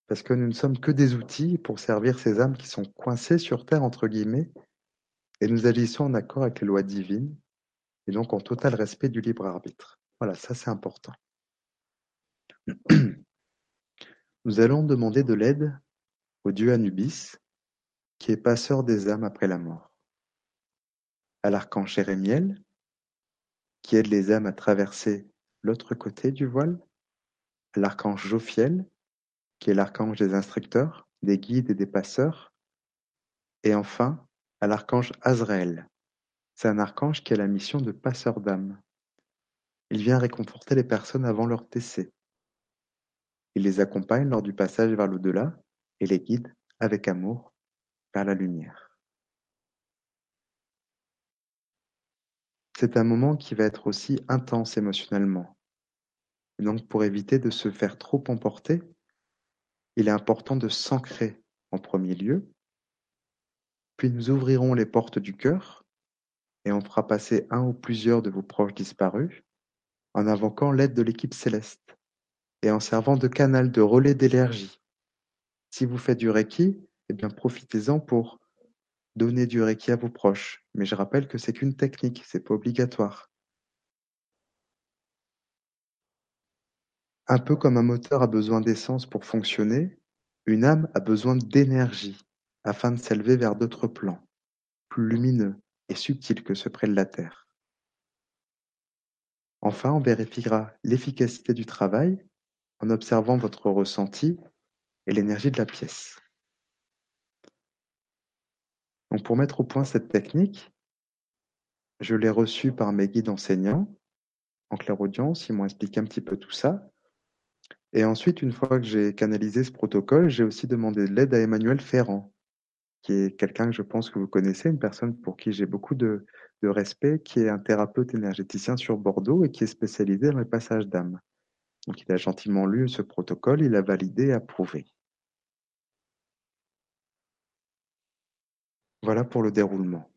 Parce que nous ne sommes que des outils pour servir ces âmes qui sont coincées sur Terre, entre guillemets, et nous agissons en accord avec les lois divines, et donc en total respect du libre arbitre. Voilà, ça c'est important. Nous allons demander de l'aide au dieu Anubis, qui est passeur des âmes après la mort à l'archange Jérémiel, qui aide les âmes à traverser l'autre côté du voile, à l'archange Jophiel, qui est l'archange des instructeurs, des guides et des passeurs, et enfin à l'archange Azraël. C'est un archange qui a la mission de passeur d'âmes. Il vient réconforter les personnes avant leur décès. Il les accompagne lors du passage vers l'au-delà et les guide avec amour vers la lumière. C'est un moment qui va être aussi intense émotionnellement. Donc pour éviter de se faire trop emporter, il est important de s'ancrer en premier lieu Puis nous ouvrirons les portes du cœur et on fera passer un ou plusieurs de vos proches disparus en invoquant l'aide de l'équipe céleste et en servant de canal de relais d'énergie. Si vous faites du Reiki, eh bien profitez-en pour donner du Reiki à vos proches. Mais je rappelle que c'est qu'une technique, c'est pas obligatoire. Un peu comme un moteur a besoin d'essence pour fonctionner, une âme a besoin d'énergie afin de s'élever vers d'autres plans, plus lumineux et subtils que ceux près de la Terre. Enfin, on vérifiera l'efficacité du travail en observant votre ressenti et l'énergie de la pièce. Donc pour mettre au point cette technique, je l'ai reçue par mes guides enseignants en clairaudience, ils m'ont expliqué un petit peu tout ça. Et ensuite, une fois que j'ai canalisé ce protocole, j'ai aussi demandé de l'aide à Emmanuel Ferrand, qui est quelqu'un que je pense que vous connaissez, une personne pour qui j'ai beaucoup de, respect, qui est un thérapeute énergéticien sur Bordeaux et qui est spécialisé dans les passages d'âme. Donc il a gentiment lu ce protocole, il a validé et approuvé. Voilà pour le déroulement.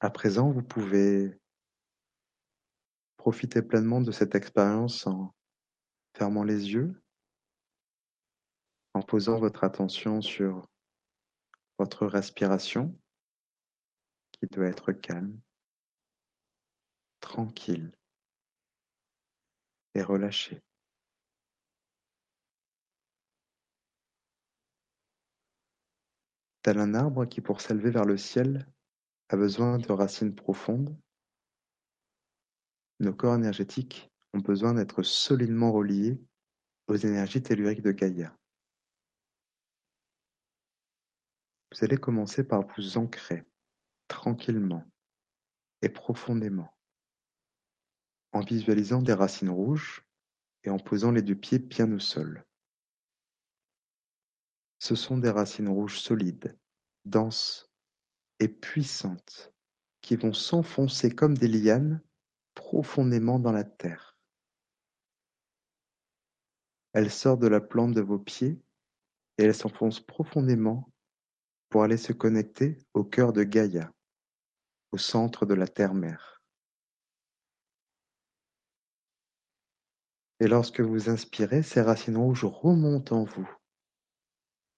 À présent, vous pouvez profiter pleinement de cette expérience en fermant les yeux, en posant votre attention sur votre respiration qui doit être calme, tranquille et relâchée. Tel un arbre qui, pour s'élever vers le ciel, a besoin de racines profondes, nos corps énergétiques ont besoin d'être solidement reliés aux énergies telluriques de Gaïa. Vous allez commencer par vous ancrer tranquillement et profondément en visualisant des racines rouges et en posant les deux pieds bien au sol. Ce sont des racines rouges solides, denses et puissantes qui vont s'enfoncer comme des lianes profondément dans la terre. Elles sortent de la plante de vos pieds et elles s'enfoncent profondément pour aller se connecter au cœur de Gaïa, au centre de la terre-mère. Et lorsque vous inspirez, ces racines rouges remontent en vous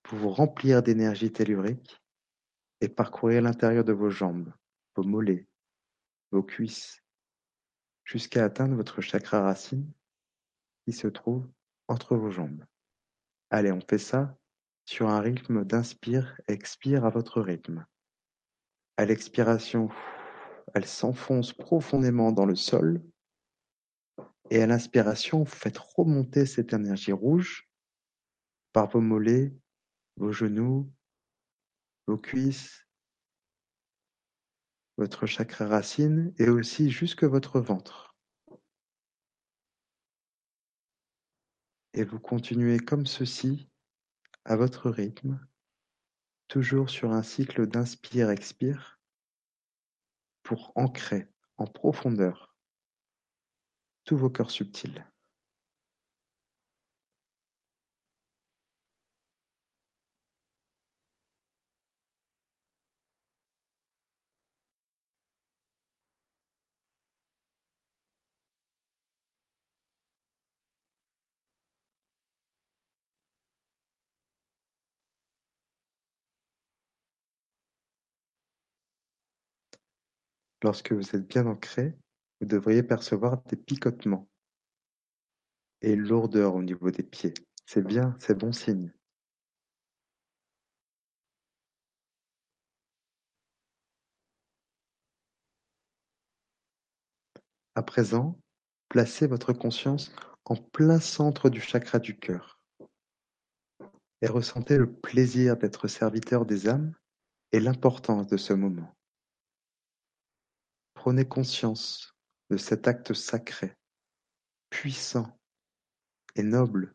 pour vous remplir d'énergie tellurique et parcourir l'intérieur de vos jambes, vos mollets, vos cuisses, jusqu'à atteindre votre chakra racine qui se trouve entre vos jambes. Allez, on fait ça sur un rythme d'inspire-expire à votre rythme. À l'expiration, elle s'enfonce profondément dans le sol. Et à l'inspiration, vous faites remonter cette énergie rouge par vos mollets, vos genoux, vos cuisses, votre chakra racine et aussi jusque votre ventre. Et vous continuez comme ceci à votre rythme, toujours sur un cycle d'inspire-expire pour ancrer en profondeur tous vos cœurs subtils. Lorsque vous êtes bien ancré, vous devriez percevoir des picotements et lourdeur au niveau des pieds. C'est bien, c'est bon signe. À présent, placez votre conscience en plein centre du chakra du cœur et ressentez le plaisir d'être serviteur des âmes et l'importance de ce moment. Prenez conscience de cet acte sacré, puissant et noble,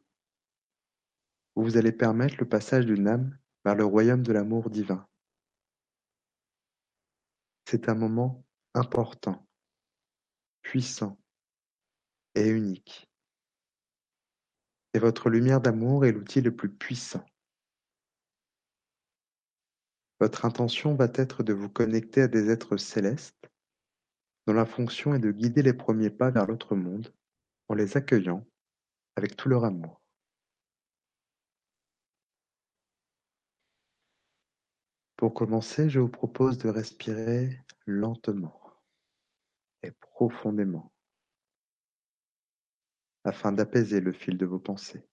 vous allez permettre le passage d'une âme vers le royaume de l'amour divin. C'est un moment important, puissant et unique. Et votre lumière d'amour est l'outil le plus puissant. Votre intention va être de vous connecter à des êtres célestes dont la fonction est de guider les premiers pas vers l'autre monde en les accueillant avec tout leur amour. Pour commencer, je vous propose de respirer lentement et profondément afin d'apaiser le fil de vos pensées.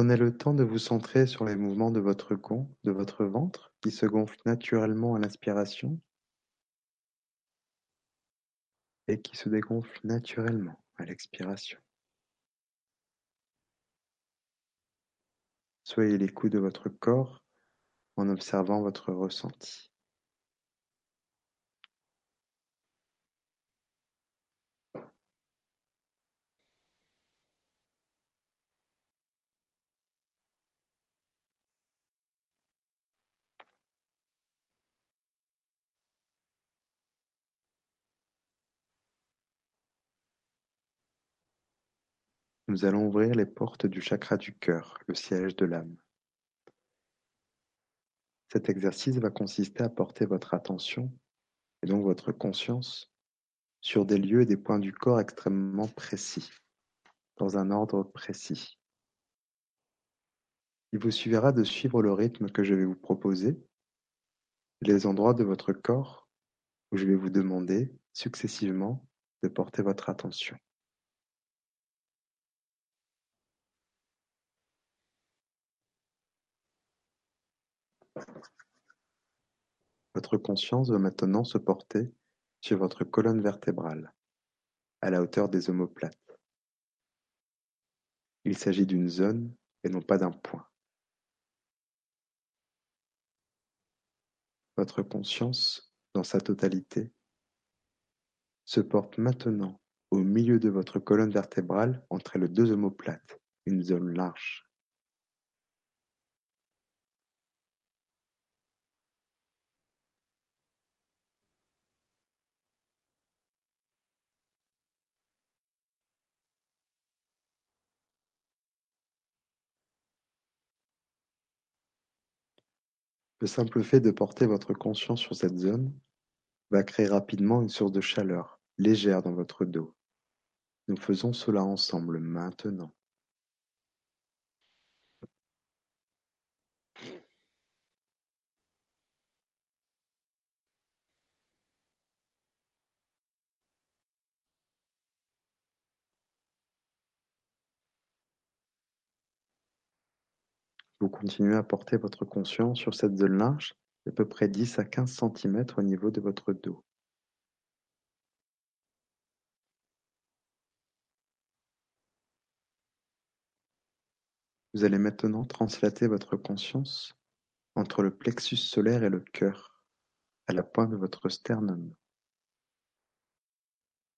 Prenez le temps de vous centrer sur les mouvements de votre con, de votre ventre, qui se gonfle naturellement à l'inspiration et qui se dégonfle naturellement à l'expiration. Soyez l'écoute de votre corps en observant votre ressenti. Nous allons ouvrir les portes du chakra du cœur, le siège de l'âme. Cet exercice va consister à porter votre attention, et donc votre conscience, sur des lieux et des points du corps extrêmement précis, dans un ordre précis. Il vous suffira de suivre le rythme que je vais vous proposer, les endroits de votre corps où je vais vous demander successivement de porter votre attention. Votre conscience va maintenant se porter sur votre colonne vertébrale, à la hauteur des omoplates. Il s'agit d'une zone et non pas d'un point. Votre conscience, dans sa totalité, se porte maintenant au milieu de votre colonne vertébrale entre les deux omoplates, une zone large. Le simple fait de porter votre conscience sur cette zone va créer rapidement une source de chaleur légère dans votre dos. Nous faisons cela ensemble maintenant. Continuez à porter votre conscience sur cette zone large, d'à peu près 10 à 15 cm au niveau de votre dos. Vous allez maintenant translater votre conscience entre le plexus solaire et le cœur, à la pointe de votre sternum.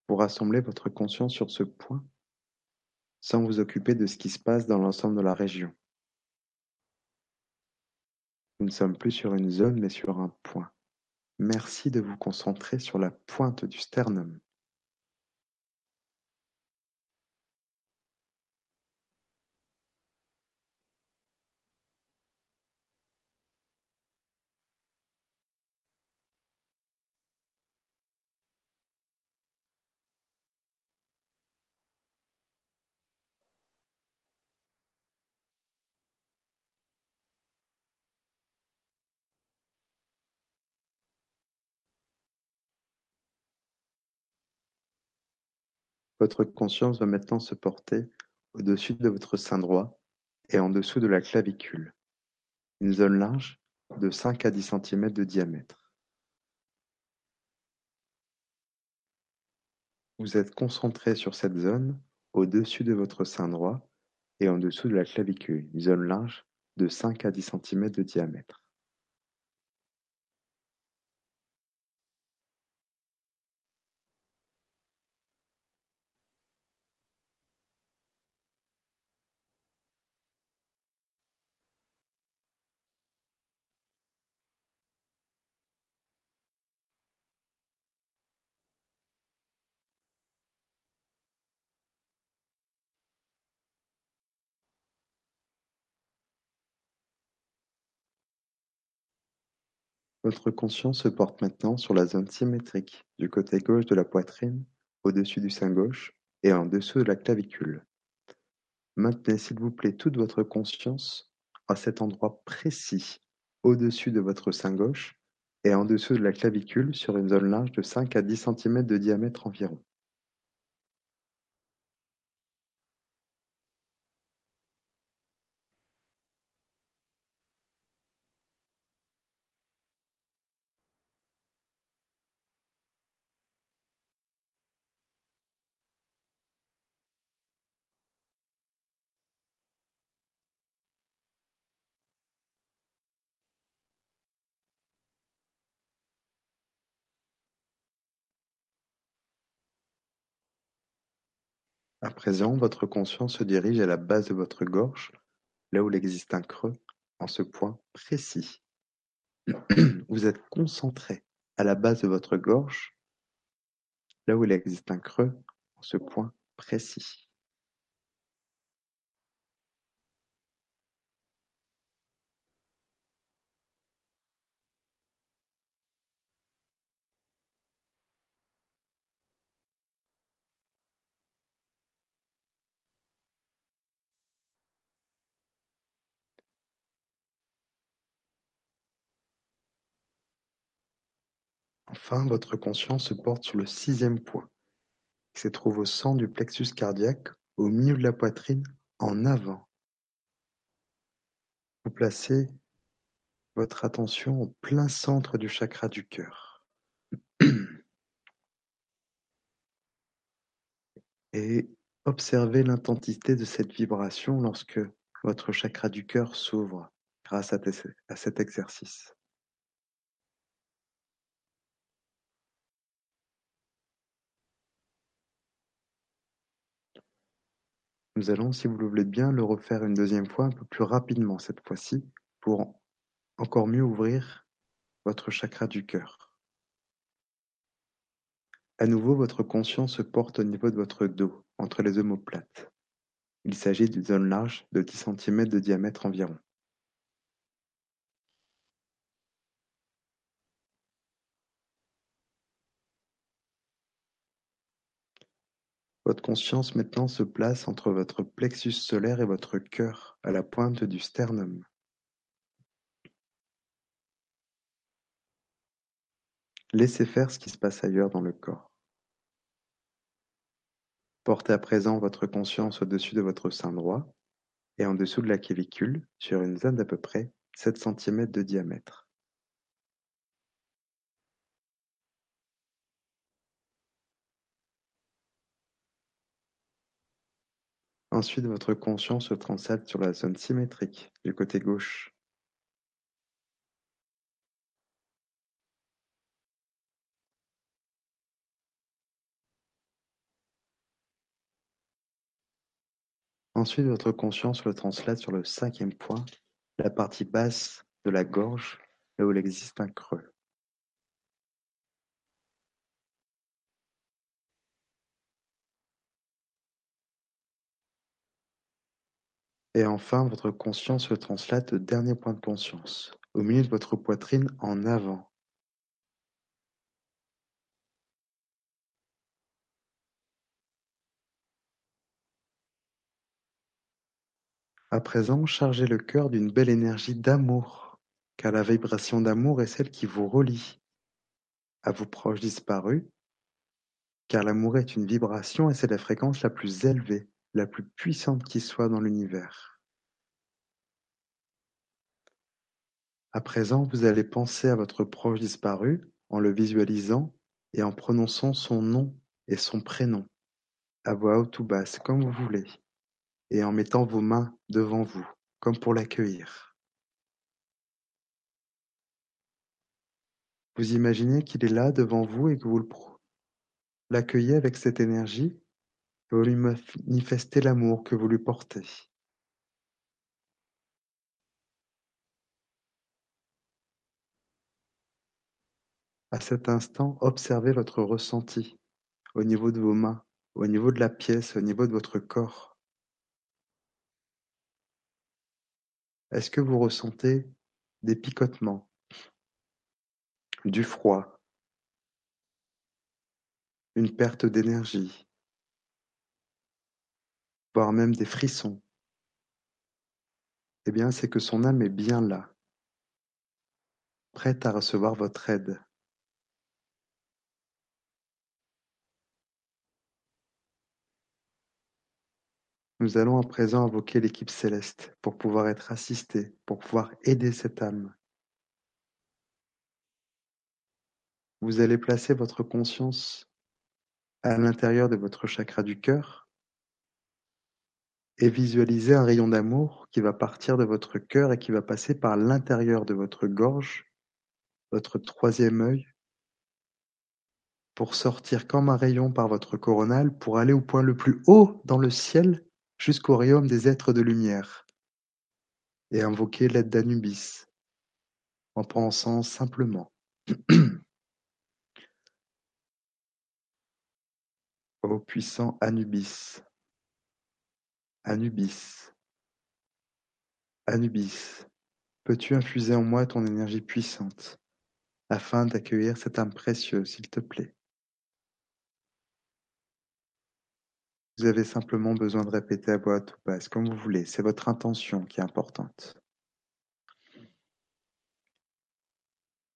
Vous rassemblez votre conscience sur ce point sans vous occuper de ce qui se passe dans l'ensemble de la région. Nous ne sommes plus sur une zone mais sur un point. Merci de vous concentrer sur la pointe du sternum. Votre conscience va maintenant se porter au-dessus de votre sein droit et en dessous de la clavicule, une zone large de 5 à 10 cm de diamètre. Vous êtes concentré sur cette zone au-dessus de votre sein droit et en dessous de la clavicule, une zone large de 5 à 10 cm de diamètre. Votre conscience se porte maintenant sur la zone symétrique du côté gauche de la poitrine, au-dessus du sein gauche et en dessous de la clavicule. Maintenez s'il vous plaît toute votre conscience à cet endroit précis, au-dessus de votre sein gauche et en dessous de la clavicule sur une zone large de 5 à 10 cm de diamètre environ. Présent, votre conscience se dirige à la base de votre gorge, là où il existe un creux, en ce point précis. Vous êtes concentré à la base de votre gorge, là où il existe un creux, en ce point précis. Votre conscience se porte sur le sixième point, qui se trouve au centre du plexus cardiaque, au milieu de la poitrine, en avant. Vous placez votre attention au plein centre du chakra du cœur. Et observez l'intensité de cette vibration lorsque votre chakra du cœur s'ouvre grâce à cet exercice. Nous allons, si vous le voulez bien, le refaire une deuxième fois, un peu plus rapidement cette fois-ci, pour encore mieux ouvrir votre chakra du cœur. À nouveau, votre conscience se porte au niveau de votre dos, entre les omoplates. Il s'agit d'une zone large de 10 cm de diamètre environ. Votre conscience maintenant se place entre votre plexus solaire et votre cœur, à la pointe du sternum. Laissez faire ce qui se passe ailleurs dans le corps. Portez à présent votre conscience au-dessus de votre sein droit et en dessous de la clavicule sur une zone d'à peu près 7 cm de diamètre. Ensuite, votre conscience se transate sur la zone symétrique du côté gauche. Ensuite, votre conscience le translate sur le cinquième point, la partie basse de la gorge, là où il existe un creux. Et enfin, votre conscience se translate au dernier point de conscience, au milieu de votre poitrine en avant. À présent, chargez le cœur d'une belle énergie d'amour, car la vibration d'amour est celle qui vous relie à vos proches disparus, car l'amour est une vibration et c'est la fréquence la plus élevée la plus puissante qui soit dans l'univers. À présent, vous allez penser à votre proche disparu en le visualisant et en prononçant son nom et son prénom, à voix haute ou basse, comme vous voulez, et en mettant vos mains devant vous, comme pour l'accueillir. Vous imaginez qu'il est là devant vous et que vous l'accueillez avec cette énergie vous lui manifestez l'amour que vous lui portez. À cet instant, observez votre ressenti au niveau de vos mains, au niveau de la pièce, au niveau de votre corps. Est-ce que vous ressentez des picotements du froid, une perte d'énergie, voire même des frissons, eh bien c'est que son âme est bien là, prête à recevoir votre aide. Nous allons à présent invoquer l'équipe céleste pour pouvoir être assistés, pour pouvoir aider cette âme. Vous allez placer votre conscience à l'intérieur de votre chakra du cœur et visualiser un rayon d'amour qui va partir de votre cœur et qui va passer par l'intérieur de votre gorge, votre troisième œil, pour sortir comme un rayon par votre coronale pour aller au point le plus haut dans le ciel jusqu'au royaume des êtres de lumière, et invoquer l'aide d'Anubis, en pensant simplement. Ô puissant Anubis, Anubis, Anubis, peux-tu infuser en moi ton énergie puissante afin d'accueillir cette âme précieuse, s'il te plaît? Vous avez simplement besoin de répéter à voix haute ou basse, comme vous voulez. C'est votre intention qui est importante.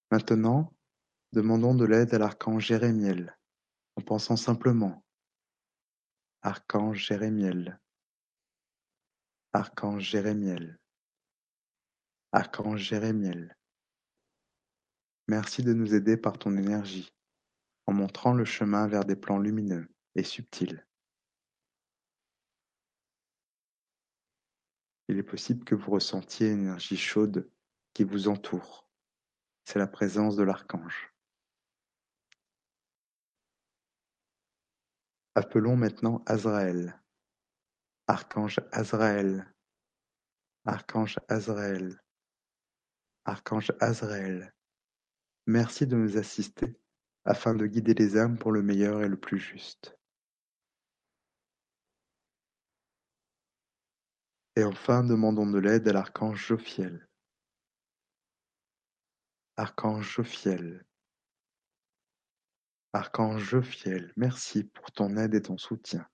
Maintenant, demandons de l'aide à l'archange Jérémiel, en pensant simplement Archange Jérémiel, Archange Jérémiel, Archange Jérémiel. Merci de nous aider par ton énergie, en montrant le chemin vers des plans lumineux et subtils. Il est possible que vous ressentiez une énergie chaude qui vous entoure. C'est la présence de l'archange. Appelons maintenant Azraël. Archange Azraël. Archange Azraël. Archange Azraël. Merci de nous assister afin de guider les âmes pour le meilleur et le plus juste. Et enfin demandons de l'aide à l'archange Jophiel. Archange Jophiel. Archange Jophiel, merci pour ton aide et ton soutien.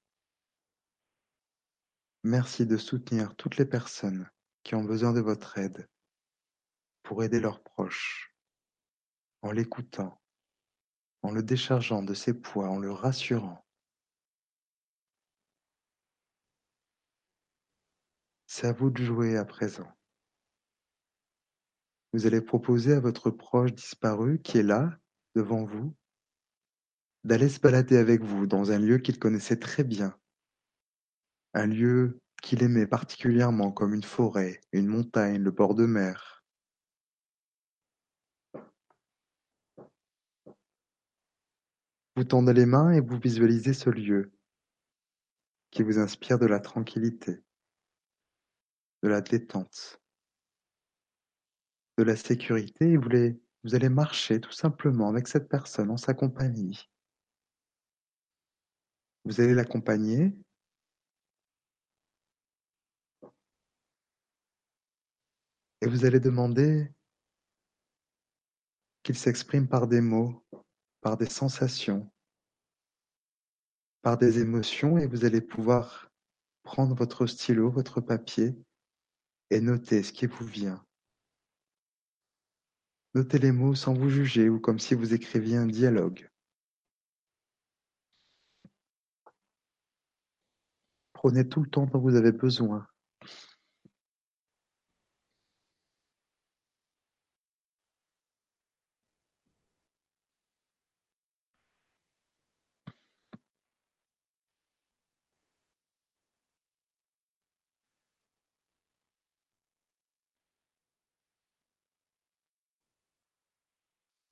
Merci de soutenir toutes les personnes qui ont besoin de votre aide pour aider leurs proches, en l'écoutant, en le déchargeant de ses poids, en le rassurant. C'est à vous de jouer à présent. Vous allez proposer à votre proche disparu qui est là, devant vous, d'aller se balader avec vous dans un lieu qu'il connaissait très bien, un lieu qu'il aimait particulièrement comme une forêt, une montagne, le bord de mer. Vous tendez les mains et vous visualisez ce lieu qui vous inspire de la tranquillité de la détente, de la sécurité et vous, vous allez marcher tout simplement avec cette personne en sa compagnie. Vous allez l'accompagner et vous allez demander qu'il s'exprime par des mots, par des sensations, par des émotions et vous allez pouvoir prendre votre stylo, votre papier et notez ce qui vous vient. Notez les mots sans vous juger ou comme si vous écriviez un dialogue. Prenez tout le temps dont vous avez besoin.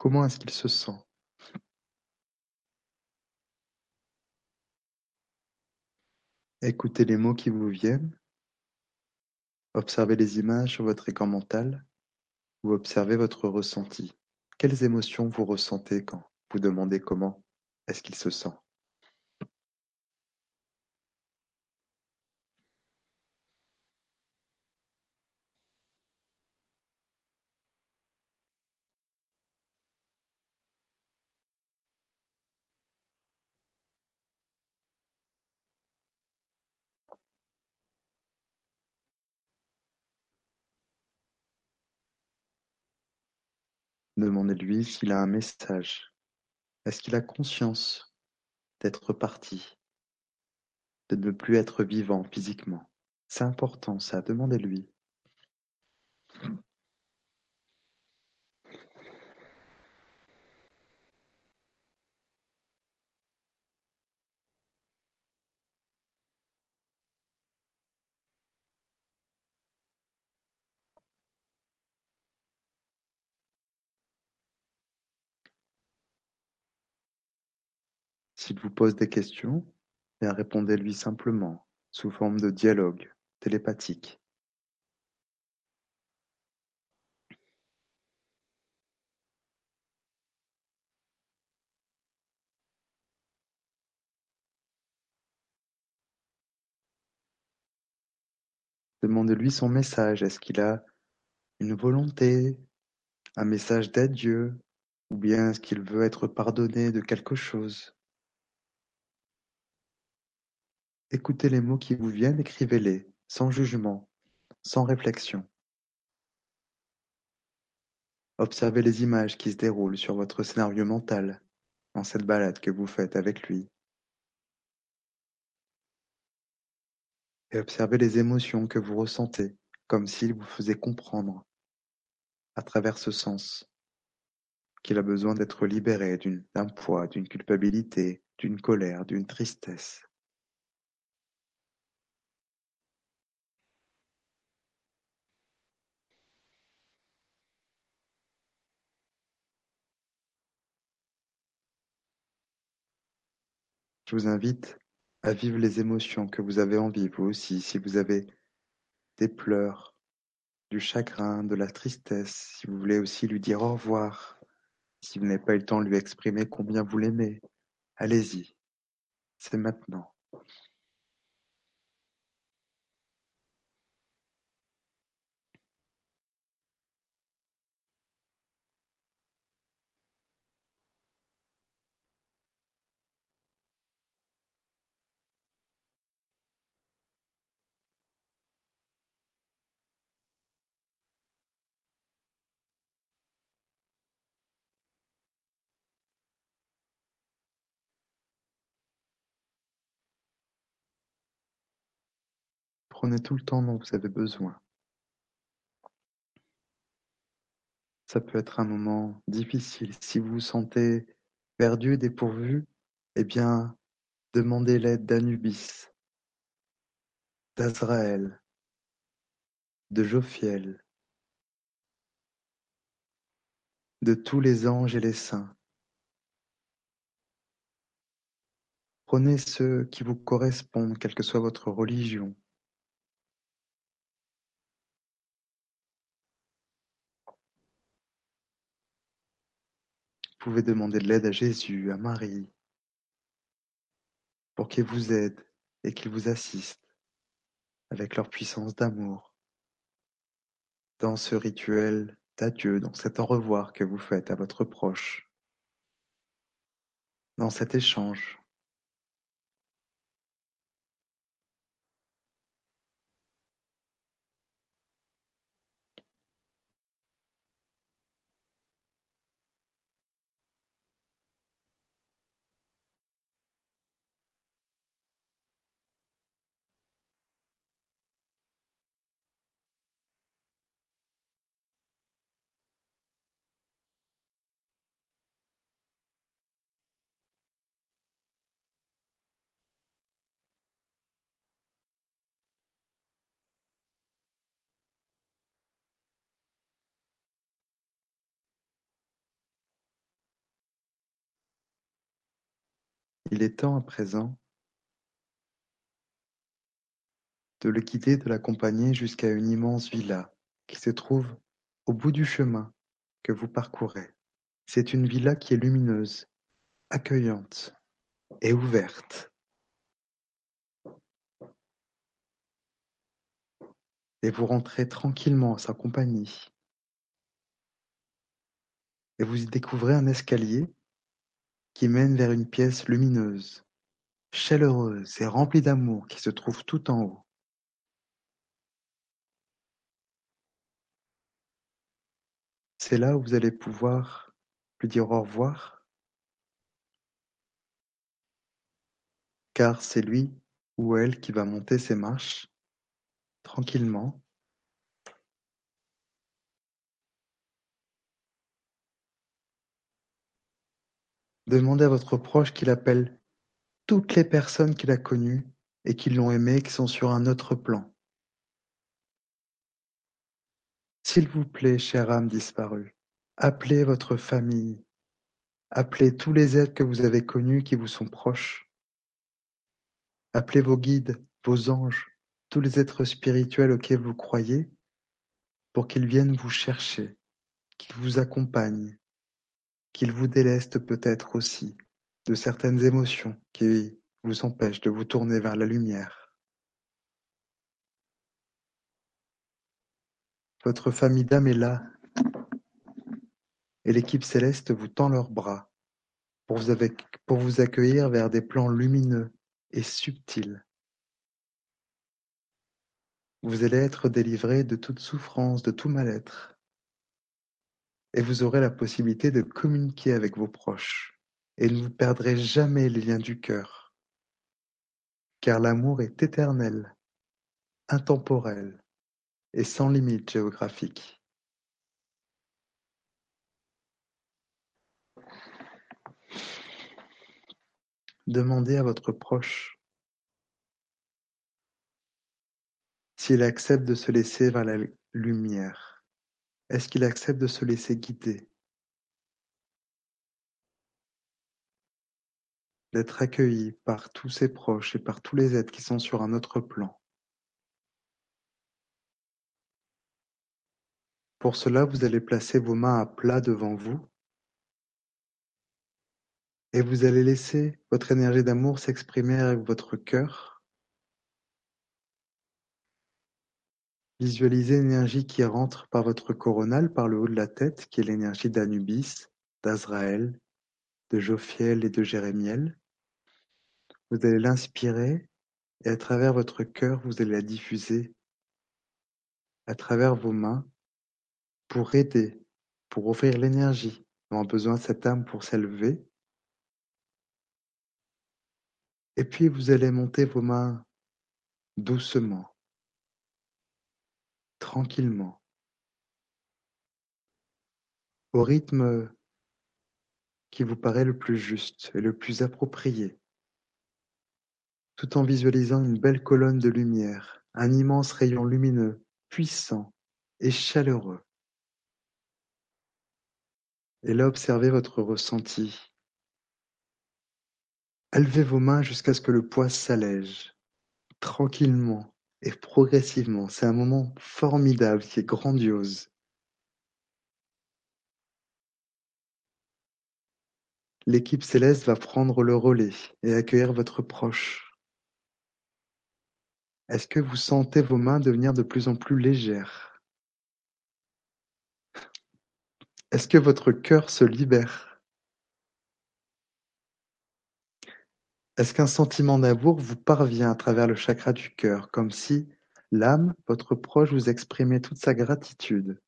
Comment est-ce qu'il se sent? Écoutez les mots qui vous viennent. Observez les images sur votre écran mental ou observez votre ressenti. Quelles émotions vous ressentez quand vous demandez comment est-ce qu'il se sent? Demandez-lui s'il a un message. Est-ce qu'il a conscience d'être parti, de ne plus être vivant physiquement? C'est important ça, demandez-lui. S'il vous pose des questions, bien répondez-lui simplement, sous forme de dialogue télépathique. Demandez-lui son message. Est-ce qu'il a une volonté, un message d'adieu, ou bien est-ce qu'il veut être pardonné de quelque chose? Écoutez les mots qui vous viennent, écrivez-les, sans jugement, sans réflexion. Observez les images qui se déroulent sur votre scénario mental dans cette balade que vous faites avec lui. Et observez les émotions que vous ressentez, comme s'il vous faisait comprendre, à travers ce sens, qu'il a besoin d'être libéré d'un poids, d'une culpabilité, d'une colère, d'une tristesse. Je vous invite à vivre les émotions que vous avez envie, vous aussi, si vous avez des pleurs, du chagrin, de la tristesse, si vous voulez aussi lui dire au revoir, si vous n'avez pas eu le temps de lui exprimer combien vous l'aimez, allez-y, c'est maintenant. Prenez tout le temps dont vous avez besoin. Ça peut être un moment difficile. Si vous vous sentez perdu, dépourvu, eh bien, demandez l'aide d'Anubis, d'Azraël, de Jophiel, de tous les anges et les saints. Prenez ceux qui vous correspondent, quelle que soit votre religion. Pouvez demander de l'aide à Jésus, à Marie, pour qu'ils vous aident et qu'ils vous assistent avec leur puissance d'amour dans ce rituel d'adieu, dans cet au revoir que vous faites à votre proche, dans cet échange. Il est temps à présent de le quitter, de l'accompagner jusqu'à une immense villa qui se trouve au bout du chemin que vous parcourez. C'est une villa qui est lumineuse, accueillante et ouverte. Et vous rentrez tranquillement à sa compagnie. Et vous y découvrez un escalier qui mène vers une pièce lumineuse, chaleureuse et remplie d'amour qui se trouve tout en haut. c'est là où vous allez pouvoir lui dire au revoir, car c'est lui ou elle qui va monter ses marches tranquillement. Demandez à votre proche qu'il appelle toutes les personnes qu'il a connues et qui l'ont aimé, qui sont sur un autre plan. S'il vous plaît, chère âme disparue, appelez votre famille, appelez tous les êtres que vous avez connus qui vous sont proches. Appelez vos guides, vos anges, tous les êtres spirituels auxquels vous croyez, pour qu'ils viennent vous chercher, qu'ils vous accompagnent, qu'ils vous délestent peut-être aussi de certaines émotions qui vous empêchent de vous tourner vers la lumière. Votre famille d'âme est là, et l'équipe céleste vous tend leurs bras pour vous, accueillir vers des plans lumineux et subtil. Vous allez être délivré de toute souffrance, de tout mal-être, et vous aurez la possibilité de communiquer avec vos proches, et ne vous perdrez jamais les liens du cœur, car l'amour est éternel, intemporel et sans limite géographique. Demandez à votre proche s'il accepte de se laisser vers la lumière. Est-ce qu'il accepte de se laisser guider? D'être accueilli par tous ses proches et par tous les êtres qui sont sur un autre plan. Pour cela, vous allez placer vos mains à plat devant vous et vous allez laisser votre énergie d'amour s'exprimer avec votre cœur. Visualisez l'énergie qui rentre par votre coronal, par le haut de la tête, qui est l'énergie d'Anubis, d'Azraël, de Jophiel et de Jérémiel. Vous allez l'inspirer et à travers votre cœur, vous allez la diffuser à travers vos mains pour aider, pour offrir l'énergie dont a besoin cette âme pour s'élever Et puis vous allez monter vos mains doucement, tranquillement, au rythme qui vous paraît le plus juste et le plus approprié, tout en visualisant une belle colonne de lumière, un immense rayon lumineux, puissant et chaleureux. Et là, observez votre ressenti. Élevez vos mains jusqu'à ce que le poids s'allège, tranquillement et progressivement. C'est un moment formidable qui est grandiose. L'équipe céleste va prendre le relais et accueillir votre proche. Est-ce que vous sentez vos mains devenir de plus en plus légères? Est-ce que votre cœur se libère? Est-ce qu'un sentiment d'amour vous parvient à travers le chakra du cœur, comme si l'âme, votre proche, vous exprimait toute sa gratitude?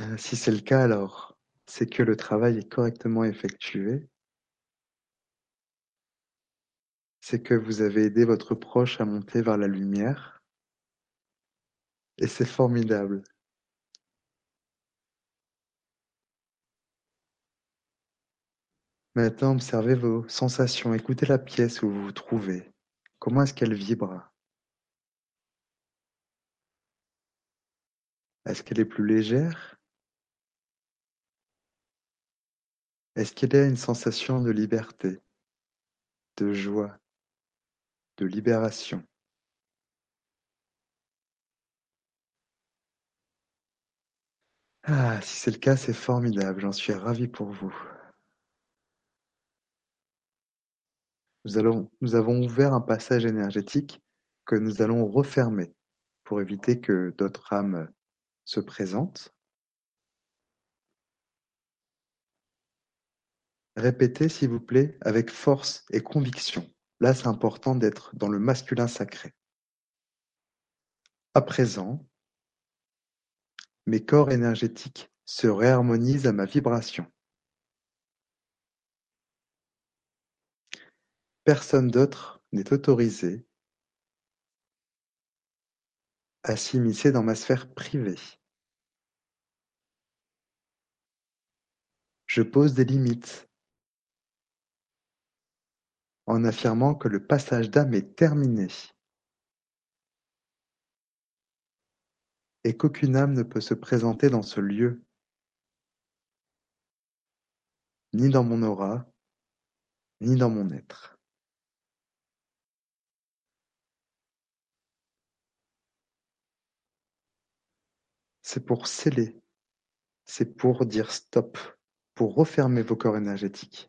Euh, Si c'est le cas, alors c'est que le travail est correctement effectué. C'est que vous avez aidé votre proche à monter vers la lumière. Et c'est formidable. Maintenant, observez vos sensations, écoutez la pièce où vous vous trouvez. Comment est-ce qu'elle vibre? Est-ce qu'elle est plus légère? Est-ce qu'il y a une sensation de liberté, de joie, de libération? Ah, si c'est le cas, c'est formidable, j'en suis ravi pour vous. Nous, avons ouvert un passage énergétique que nous allons refermer pour éviter que d'autres âmes se présentent. Répétez, s'il vous plaît, avec force et conviction. Là, c'est important d'être dans le masculin sacré. À présent, Mes corps énergétiques se réharmonisent à ma vibration. Personne d'autre n'est autorisé à s'immiscer dans ma sphère privée. Je pose des limites en affirmant que le passage d'âme est terminé et qu'aucune âme ne peut se présenter dans ce lieu, ni dans mon aura, ni dans mon être. C'est pour sceller, c'est pour dire stop, pour refermer vos corps énergétiques.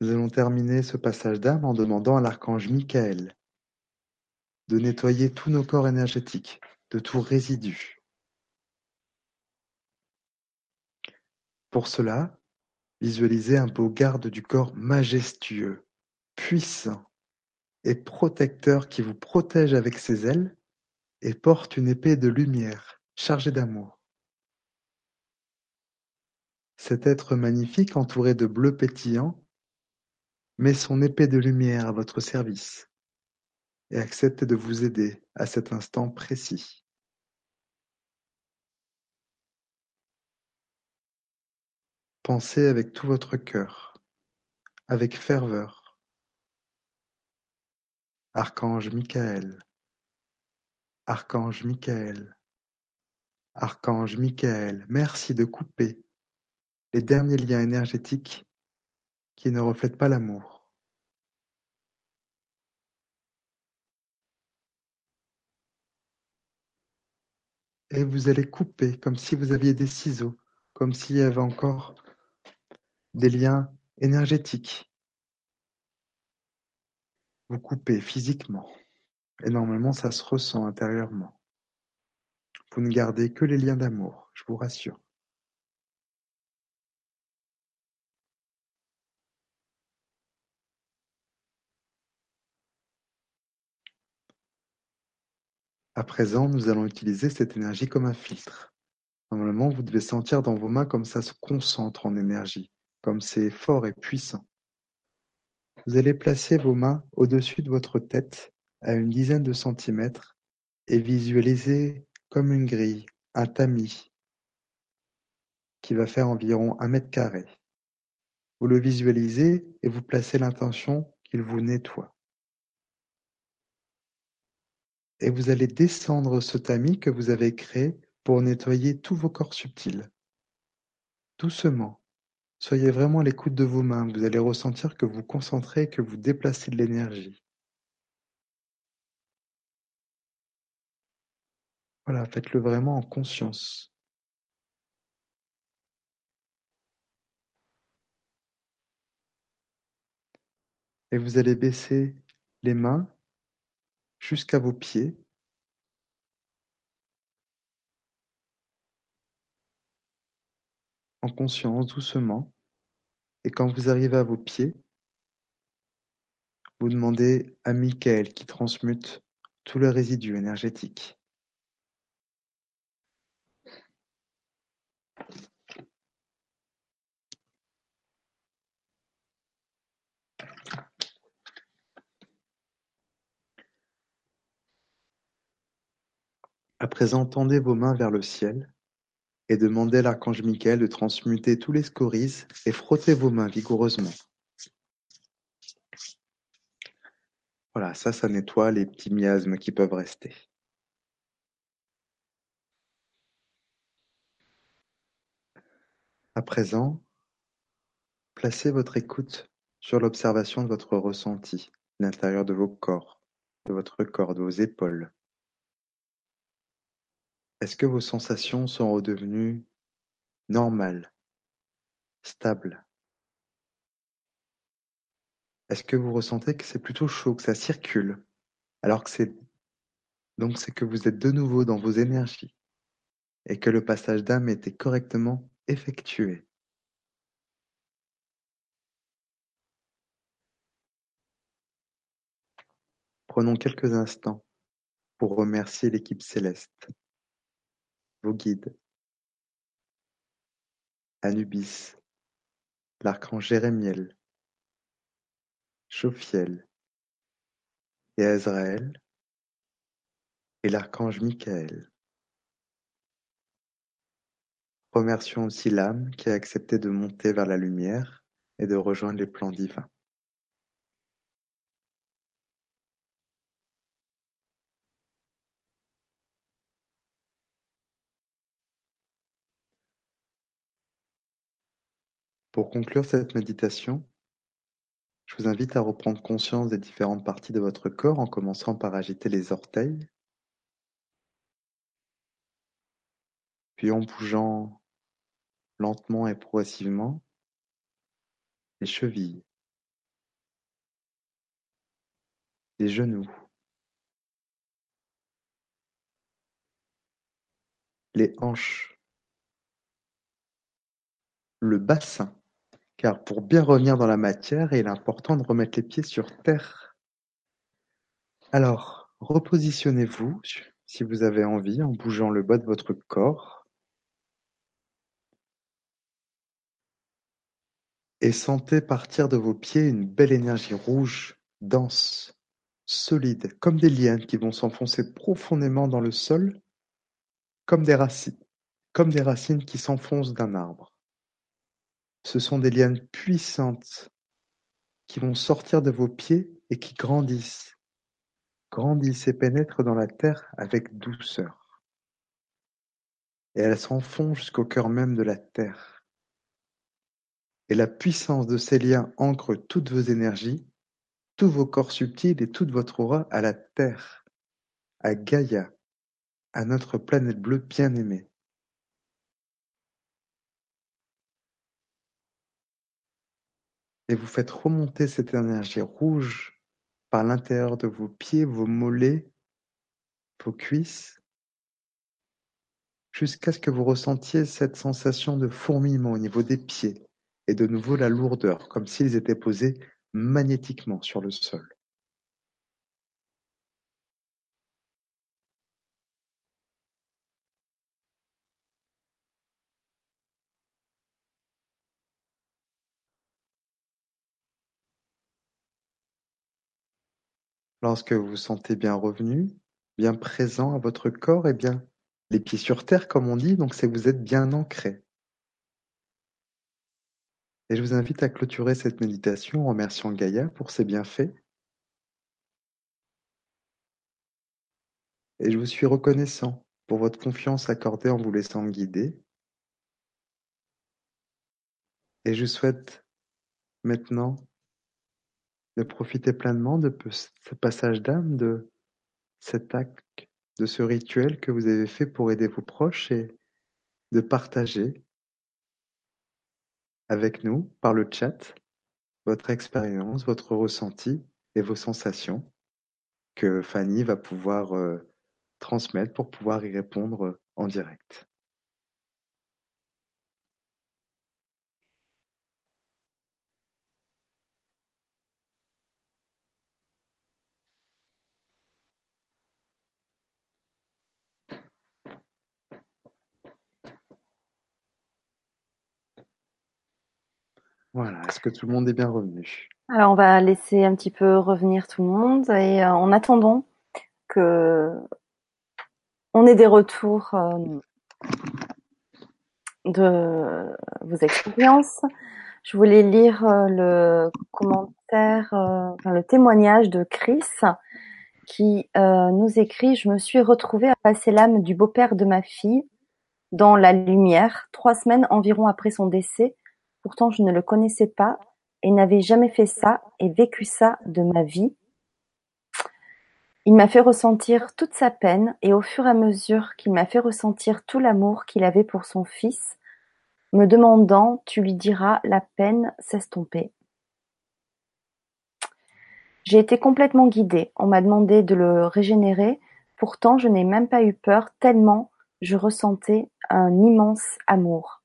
Nous allons terminer ce passage d'âme en demandant à l'archange Michael de nettoyer tous nos corps énergétiques, de tout résidu. Pour cela, visualisez un beau garde du corps majestueux, puissant et protecteur qui vous protège avec ses ailes et porte une épée de lumière chargée d'amour. Cet être magnifique entouré de bleu pétillant met son épée de lumière à votre service et accepte de vous aider à cet instant précis. Pensez avec tout votre cœur, avec ferveur. Archange Michael, Archange Michael, Archange Michael, merci de couper les derniers liens énergétiques qui ne reflètent pas l'amour. Et vous allez couper comme si vous aviez des ciseaux, comme s'il y avait encore des liens énergétiques. Vous coupez physiquement. Et normalement, ça se ressent intérieurement. Vous ne gardez que les liens d'amour, je vous rassure. À présent, nous allons utiliser cette énergie comme un filtre. Normalement, vous devez sentir dans vos mains comme ça se concentre en énergie, comme c'est fort et puissant. Vous allez placer vos mains au-dessus de votre tête à une dizaine de centimètres et visualiser comme une grille, un tamis qui va faire environ un mètre carré. Vous le visualisez et vous placez l'intention qu'il vous nettoie. et vous allez descendre ce tamis que vous avez créé pour nettoyer tous vos corps subtils. Doucement. Soyez vraiment à l'écoute de vos mains. Vous allez ressentir que vous concentrez, que vous déplacez de l'énergie. Voilà, faites-le vraiment en conscience. Et vous allez baisser les mains jusqu'à vos pieds. En conscience, doucement. Et quand vous arrivez à vos pieds, vous demandez à Michael qui transmute tout le résidu énergétique. À présent tendez vos mains vers le ciel et demandez à l'archange Michael de transmuter tous les scories et frottez vos mains vigoureusement. Voilà, ça, ça nettoie les petits miasmes qui peuvent rester. À présent, placez votre écoute sur l'observation de votre ressenti, l'intérieur de vos corps, de votre corps, de vos épaules, est-ce que vos sensations sont redevenues normales, stables? Est-ce que vous ressentez que c'est plutôt chaud, que ça circule, alors que c'est donc c'est que vous êtes de nouveau dans vos énergies et que le passage d'âme était correctement effectué. Prenons quelques instants pour remercier l'équipe céleste, guides, Anubis, l'archange Jérémiel, Jophiel et Azraël et l'archange Michael. Remercions aussi l'âme qui a accepté de monter vers la lumière et de rejoindre les plans divins. Pour conclure cette méditation, je vous invite à reprendre conscience des différentes parties de votre corps en commençant par agiter les orteils, puis en bougeant lentement et progressivement les chevilles, les genoux, les hanches, le bassin car pour bien revenir dans la matière, il est important de remettre les pieds sur terre. Alors, repositionnez-vous, si vous avez envie, en bougeant le bas de votre corps. Et sentez partir de vos pieds une belle énergie rouge, dense, solide, comme des lianes qui vont s'enfoncer profondément dans le sol, comme des racines, comme des racines qui s'enfoncent d'un arbre. Ce sont des lianes puissantes qui vont sortir de vos pieds et qui grandissent, grandissent et pénètrent dans la terre avec douceur. Et elles s'enfoncent jusqu'au cœur même de la terre. Et la puissance de ces liens ancre toutes vos énergies, tous vos corps subtils et toute votre aura à la terre, à Gaïa, à notre planète bleue bien-aimée. Et vous faites remonter cette énergie rouge par l'intérieur de vos pieds, vos mollets, vos cuisses, jusqu'à ce que vous ressentiez cette sensation de fourmillement au niveau des pieds et de nouveau la lourdeur, comme s'ils étaient posés magnétiquement sur le sol. Lorsque vous vous sentez bien revenu, bien présent à votre corps, et eh bien, les pieds sur terre, comme on dit, donc c'est vous êtes bien ancré. Et je vous invite à clôturer cette méditation en remerciant Gaïa pour ses bienfaits. Et je vous suis reconnaissant pour votre confiance accordée en vous laissant guider. Et je souhaite maintenant de profiter pleinement de ce passage d'âme, de cet acte, de ce rituel que vous avez fait pour aider vos proches et de partager avec nous par le chat votre expérience, votre ressenti et vos sensations que Fanny va pouvoir euh, transmettre pour pouvoir y répondre en direct. Voilà, est-ce que tout le monde est bien revenu? Alors, on va laisser un petit peu revenir tout le monde et euh, en attendant que on ait des retours euh, de vos expériences, je voulais lire euh, le commentaire, le témoignage de Chris qui nous écrit Je me suis retrouvée à passer l'âme du beau-père de ma fille dans la lumière trois semaines environ après son décès Pourtant je ne le connaissais pas et n'avais jamais fait ça et vécu ça de ma vie. Il m'a fait ressentir toute sa peine et au fur et à mesure qu'il m'a fait ressentir tout l'amour qu'il avait pour son fils, me demandant Tu lui diras la peine s'estomper. J'ai été complètement guidée. On m'a demandé de le régénérer. Pourtant, je n'ai même pas eu peur tellement je ressentais un immense amour.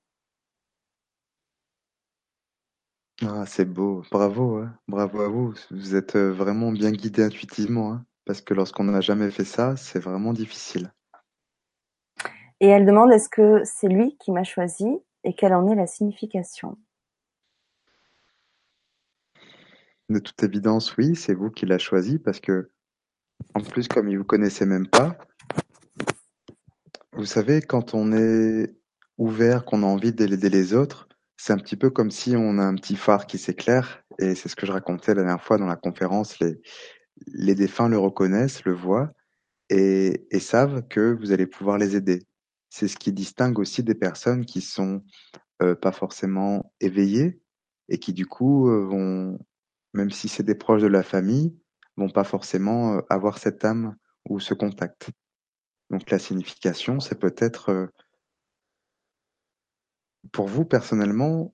Ah, c'est beau, bravo, hein. bravo à vous. Vous êtes euh, vraiment bien guidé intuitivement, hein, parce que lorsqu'on n'a jamais fait ça, c'est vraiment difficile. Et elle demande est-ce que c'est lui qui m'a choisi et quelle en est la signification? De toute évidence, oui, c'est vous qui l'a choisi parce que, en plus, comme il vous connaissait même pas, vous savez, quand on est ouvert, qu'on a envie d'aider les autres, c'est un petit peu comme si on a un petit phare qui s'éclaire, et c'est ce que je racontais la dernière fois dans la conférence, les, les défunts le reconnaissent, le voient, et, et savent que vous allez pouvoir les aider. C'est ce qui distingue aussi des personnes qui sont euh, pas forcément éveillées et qui du coup euh, vont, même si c'est des proches de la famille, vont pas forcément euh, avoir cette âme ou ce contact. Donc la signification, c'est peut-être pour vous personnellement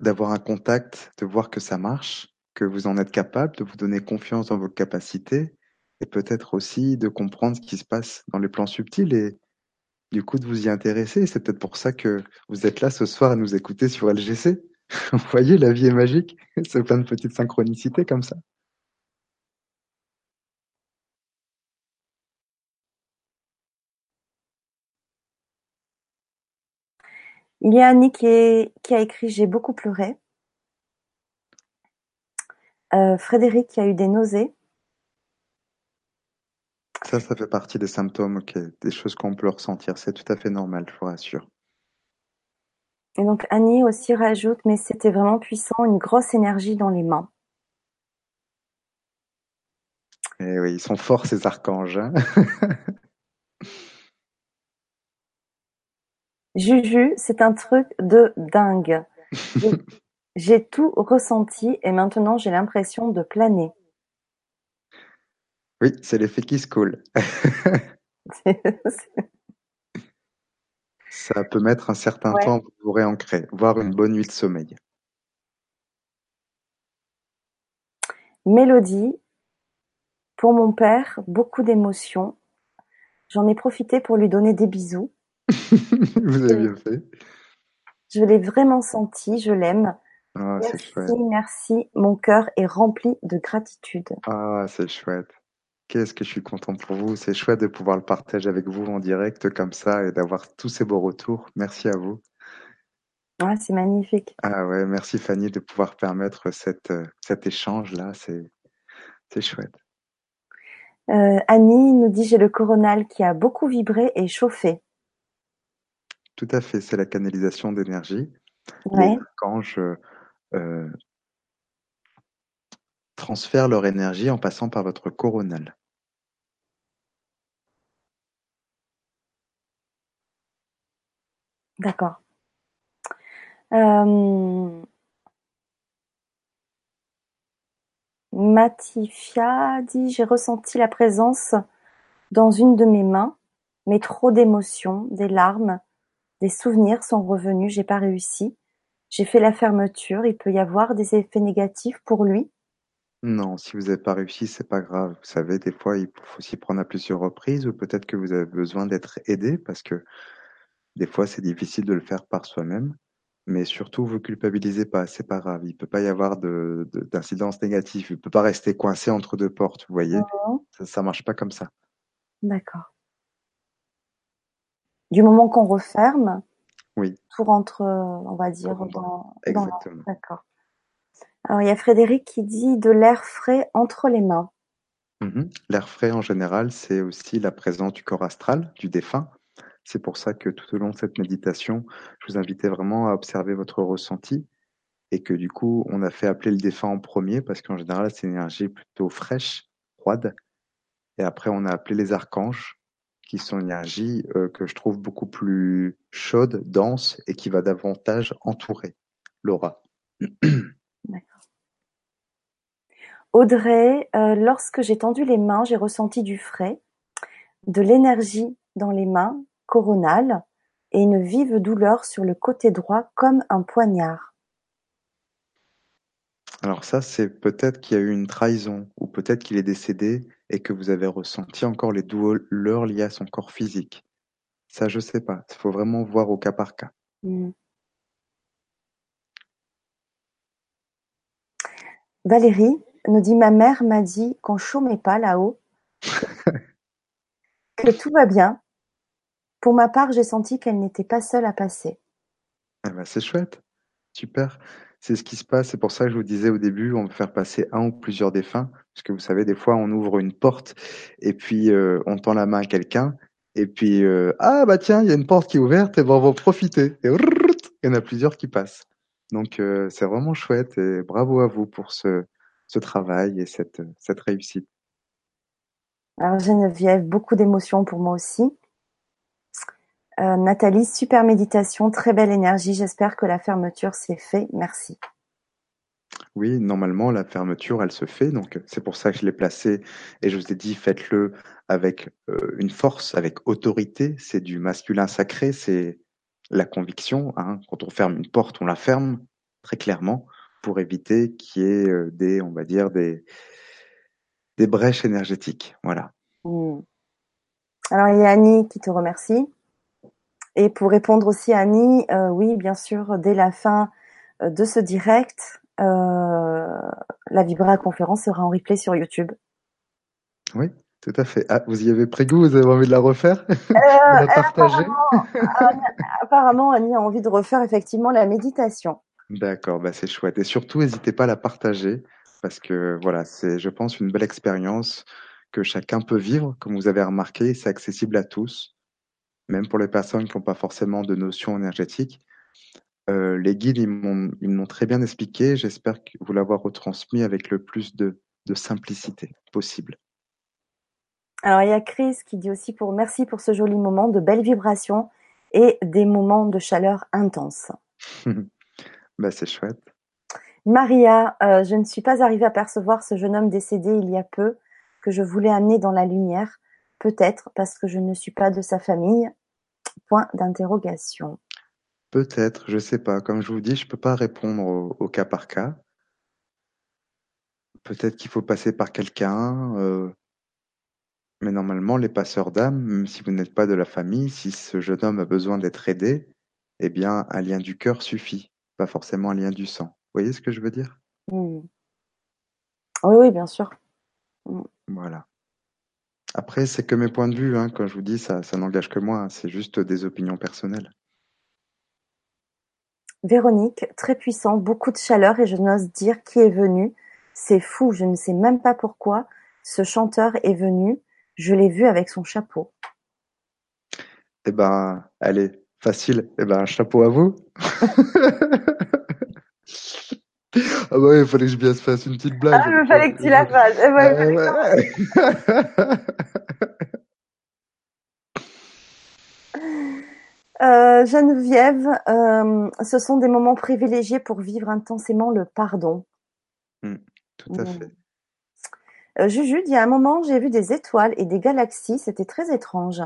d'avoir un contact, de voir que ça marche, que vous en êtes capable, de vous donner confiance dans vos capacités et peut-être aussi de comprendre ce qui se passe dans les plans subtils et du coup de vous y intéresser. C'est peut-être pour ça que vous êtes là ce soir à nous écouter sur LGC. vous voyez, la vie est magique. C'est plein de petites synchronicités comme ça. Il y a Annie qui, est, qui a écrit J'ai beaucoup pleuré. Euh, Frédéric qui a eu des nausées. Ça, ça fait partie des symptômes, des choses qu'on peut ressentir. C'est tout à fait normal, je vous rassure. Et donc Annie aussi rajoute Mais c'était vraiment puissant, une grosse énergie dans les mains. Et eh oui, ils sont forts ces archanges. Hein Juju, c'est un truc de dingue. J'ai tout ressenti et maintenant j'ai l'impression de planer. Oui, c'est l'effet qui se coule. Ça peut mettre un certain Ouais. temps pour vous réancrer, voire une bonne nuit de sommeil. Mélodie, pour mon père, beaucoup d'émotions. J'en ai profité pour lui donner des bisous. Vous avez bien fait. Je l'ai vraiment senti, je l'aime. Ah, c'est Merci, chouette. merci. Mon cœur est rempli de gratitude. Ah, c'est chouette. Qu'est-ce que je suis content pour vous. C'est chouette de pouvoir le partager avec vous en direct comme ça et d'avoir tous ces beaux retours. Merci à vous. Ah, c'est magnifique. Ah ouais, merci Fanny de pouvoir permettre cette, euh, cet échange-là. C'est, c'est chouette. Euh, Annie nous dit j'ai le coronal qui a beaucoup vibré et chauffé. Tout à fait, c'est la canalisation d'énergie. Ouais. Les archanges euh, transfèrent leur énergie en passant par votre coronal. D'accord. Euh... Matifia dit j'ai ressenti la présence dans une de mes mains, mais trop d'émotions, des larmes, des souvenirs sont revenus, j'ai pas réussi. J'ai fait la fermeture, il peut y avoir des effets négatifs pour lui? Non, si vous n'avez pas réussi, c'est pas grave. Vous savez, des fois, il faut s'y prendre à plusieurs reprises ou peut-être que vous avez besoin d'être aidé parce que des fois, c'est difficile de le faire par soi-même. Mais surtout, vous culpabilisez pas, c'est pas grave. Il peut pas y avoir de, de- d'incidence négative. Il peut pas rester coincé entre deux portes, vous voyez? Ça, ça marche pas comme ça. D'accord. Du moment qu'on referme, Oui. tout rentre, euh, on va dire, dans, dans Exactement. D'accord. Alors, il y a Frédéric qui dit de l'air frais entre les mains. Mhm. L'air frais, en général, c'est aussi la présence du corps astral, du défunt. C'est pour ça que tout au long de cette méditation, je vous invitais vraiment à observer votre ressenti et que du coup, on a fait appeler le défunt en premier parce qu'en général, c'est une énergie plutôt fraîche, froide. Et après, on a appelé les archanges qui sont une énergie euh, que je trouve beaucoup plus chaude, dense et qui va davantage entourer l'aura. Audrey, euh, lorsque j'ai tendu les mains, j'ai ressenti du frais, de l'énergie dans les mains, coronales, et une vive douleur sur le côté droit comme un poignard. Alors ça, c'est peut-être qu'il y a eu une trahison ou peut-être qu'il est décédé et que vous avez ressenti encore les douleurs liées à son corps physique. Ça, je sais pas. Il faut vraiment voir au cas par cas. Hmm. Valérie, nous dit ma mère m'a dit qu'on chômait pas là-haut, que tout va bien. Pour ma part, j'ai senti qu'elle n'était pas seule à passer. Ah bah, c'est chouette, super. C'est ce qui se passe. C'est pour ça que je vous disais au début, on va faire passer un ou plusieurs défunts, parce que vous savez, des fois, on ouvre une porte et puis euh, on tend la main à quelqu'un et puis euh, ah bah tiens, il y a une porte qui est ouverte et ben on va profiter. Et il y en a plusieurs qui passent. Donc euh, c'est vraiment chouette et bravo à vous pour ce, ce travail et cette, cette réussite. Alors Geneviève, beaucoup d'émotions pour moi aussi. Euh, Nathalie, super méditation, très belle énergie. J'espère que la fermeture s'est fait. Merci. Oui, normalement, la fermeture, elle se fait. Donc, c'est pour ça que je l'ai placé. Et je vous ai dit, faites-le avec euh, une force, avec autorité. C'est du masculin sacré. C'est la conviction. Hein. Quand on ferme une porte, on la ferme très clairement pour éviter qu'il y ait euh, des, on va dire, des, des brèches énergétiques. Voilà. Hmm. Alors, il y a Annie qui te remercie. Et pour répondre aussi à Annie, euh, oui, bien sûr, dès la fin euh, de ce direct, euh, la Vibra conférence sera en replay sur YouTube. Oui, tout à fait. Ah, vous y avez pris goût Vous avez envie de la refaire? Euh, la partager apparemment, Annie a envie de refaire effectivement la méditation. D'accord, bah c'est chouette. Et surtout, n'hésitez pas à la partager parce que voilà, c'est, je pense, une belle expérience que chacun peut vivre. Comme vous avez remarqué, c'est accessible à tous même pour les personnes qui n'ont pas forcément de notion énergétique. Euh, les guides, ils m'ont très bien expliqué. J'espère vous l'avoir retransmis avec le plus de, de, simplicité possible. Alors, il y a Chris qui dit aussi pour merci pour ce joli moment, de belles vibrations et des moments de chaleur intense. bah, c'est chouette. Maria, euh, je ne suis pas arrivée à percevoir ce jeune homme décédé il y a peu que je voulais amener dans la lumière. Peut-être parce que je ne suis pas de sa famille. Point d'interrogation. Peut-être, je sais pas. Comme je vous dis, je peux pas répondre au, cas par cas. Peut-être qu'il faut passer par quelqu'un. Euh, mais normalement, les passeurs d'âme, même si vous n'êtes pas de la famille, si ce jeune homme a besoin d'être aidé, eh bien, un lien du cœur suffit, pas forcément un lien du sang. Vous voyez ce que je veux dire? Oui, oui, bien sûr. Voilà. Après, c'est que mes points de vue. Hein. Quand je vous dis, ça, ça n'engage que moi. C'est juste des opinions personnelles. Véronique, très puissant, beaucoup de chaleur et je n'ose dire qui est venu. C'est fou, je ne sais même pas pourquoi. Ce chanteur est venu. Je l'ai vu avec son chapeau. Eh ben, allez, facile. Eh ben, chapeau à vous. Ah bah il fallait que je bien se fasse une petite blague. Ah, il fallait que tu la fasses. Eh euh, Geneviève, euh, ce sont des moments privilégiés pour vivre intensément le pardon. Mmh, tout à fait. Euh, Juju, il y a un moment, j'ai vu des étoiles et des galaxies, c'était très étrange.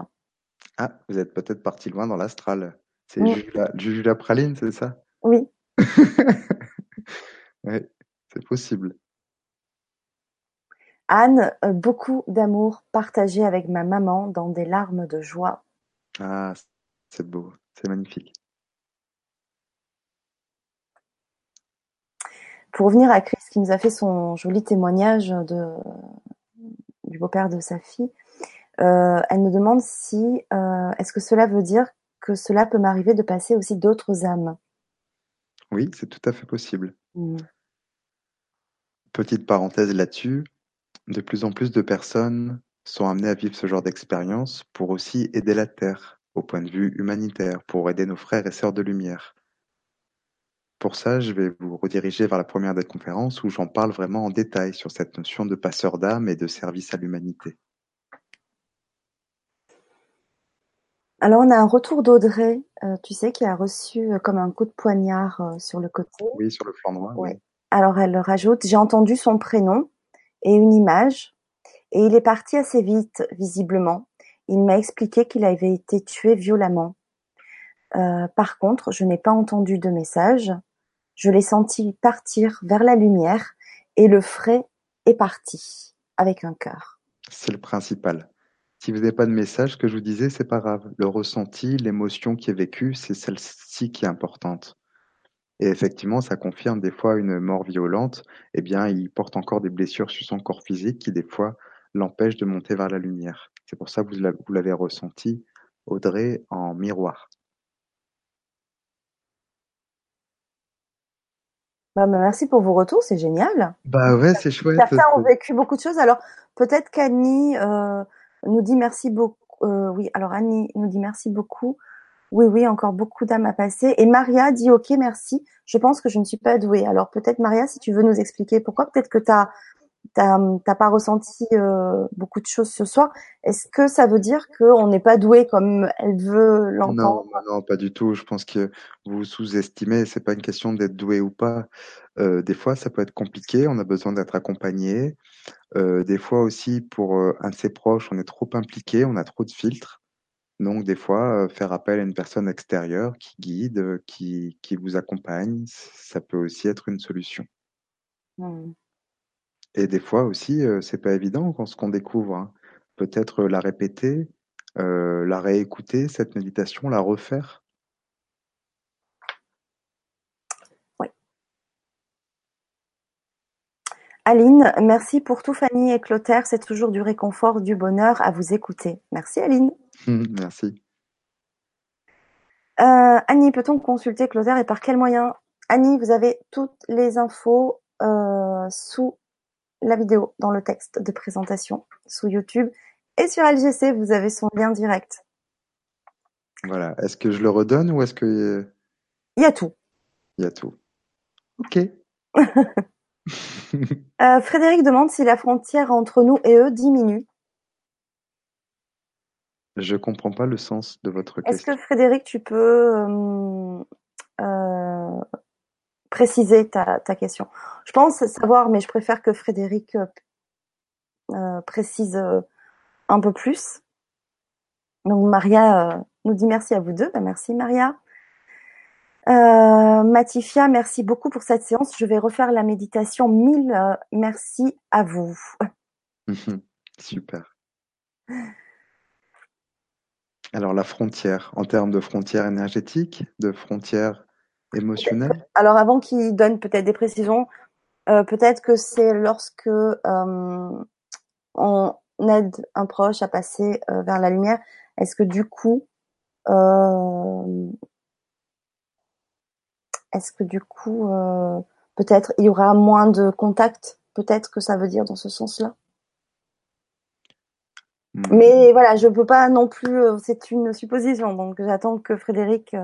Ah, vous êtes peut-être parti loin dans l'astral. C'est Juju, Juju la praline, c'est ça? Oui. Oui, c'est possible. Anne, euh, beaucoup d'amour partagé avec ma maman dans des larmes de joie. Ah, c'est beau, c'est magnifique. Pour revenir à Chris qui nous a fait son joli témoignage de, du beau-père de sa fille, euh, elle nous demande si euh, est-ce que cela veut dire que cela peut m'arriver de passer aussi d'autres âmes? Oui, c'est tout à fait possible. Mmh. Petite parenthèse là-dessus, de plus en plus de personnes sont amenées à vivre ce genre d'expérience pour aussi aider la Terre, au point de vue humanitaire, pour aider nos frères et sœurs de lumière. Pour ça, je vais vous rediriger vers la première des conférences où j'en parle vraiment en détail sur cette notion de passeur d'âme et de service à l'humanité. Alors on a un retour d'Audrey, euh, tu sais, qui a reçu euh, comme un coup de poignard euh, sur le côté. Oui, sur le flanc droit. Oui. Alors elle rajoute, j'ai entendu son prénom et une image, et il est parti assez vite, visiblement. Il m'a expliqué qu'il avait été tué violemment. Euh, par contre, je n'ai pas entendu de message. Je l'ai senti partir vers la lumière et le frais est parti avec un cœur. C'est le principal. Si vous n'avez pas de message, ce que je vous disais, c'est pas grave. Le ressenti, l'émotion qui est vécue, c'est celle-ci qui est importante. Et effectivement, ça confirme des fois une mort violente, eh bien, il porte encore des blessures sur son corps physique qui, des fois, l'empêchent de monter vers la lumière. C'est pour ça que vous l'avez ressenti, Audrey, en miroir. Bah, bah, merci pour vos retours, c'est génial. Bah ouais, c'est chouette. Certains ont vécu beaucoup de choses. Alors peut-être qu'Annie euh, nous dit merci beaucoup. Euh, oui, alors Annie nous dit merci beaucoup. Oui, oui, encore beaucoup d'âmes à passer. Et Maria dit ok, merci. Je pense que je ne suis pas douée. Alors peut-être Maria, si tu veux nous expliquer pourquoi, peut-être que tu t'as pas ressenti euh, beaucoup de choses ce soir. Est-ce que ça veut dire qu'on n'est pas doué comme elle veut l'entendre? Non, non, pas du tout. Je pense que vous sous-estimez. C'est pas une question d'être doué ou pas. Euh, des fois, ça peut être compliqué. On a besoin d'être accompagné. Euh, des fois aussi, pour un de ses proches, on est trop impliqué, on a trop de filtres. Donc, des fois, faire appel à une personne extérieure qui guide, qui, qui vous accompagne, ça peut aussi être une solution. Mmh. Et des fois aussi, c'est pas évident quand ce qu'on découvre. Hein. Peut-être la répéter, la réécouter, cette méditation, la refaire. Oui. Aline, merci pour tout Fanny et Clotaire. C'est toujours du réconfort, du bonheur à vous écouter. Merci Aline. merci. Euh, Annie, peut-on consulter Clotaire et par quel moyen Annie, vous avez toutes les infos euh, sous la vidéo dans le texte de présentation sous YouTube et sur LGC, vous avez son lien direct. Voilà. Est-ce que je le redonne ou est-ce que... Il y a tout. Il y a tout. Ok. Euh, Frédéric demande si la frontière entre nous et eux diminue. Je comprends pas le sens de votre question. Est-ce que Frédéric, tu peux euh, euh, préciser ta, ta question? Je pense savoir, mais je préfère que Frédéric euh, précise un peu plus. Donc Maria nous dit merci à vous deux. Ben, merci Maria. Matifia, merci beaucoup pour cette séance. Je vais refaire la méditation. Mille merci à vous. Super. Alors la frontière, en termes de frontière énergétique, de frontière émotionnel Alors avant qu'il donne peut-être des précisions, euh, peut-être que c'est lorsque euh, on aide un proche à passer euh, vers la lumière, est-ce que du coup, est-ce que du coup, peut-être il y aura moins de contact Peut-être que ça veut dire dans ce sens-là? Hmm. Mais voilà, je peux pas non plus. C'est une supposition, donc j'attends que Frédéric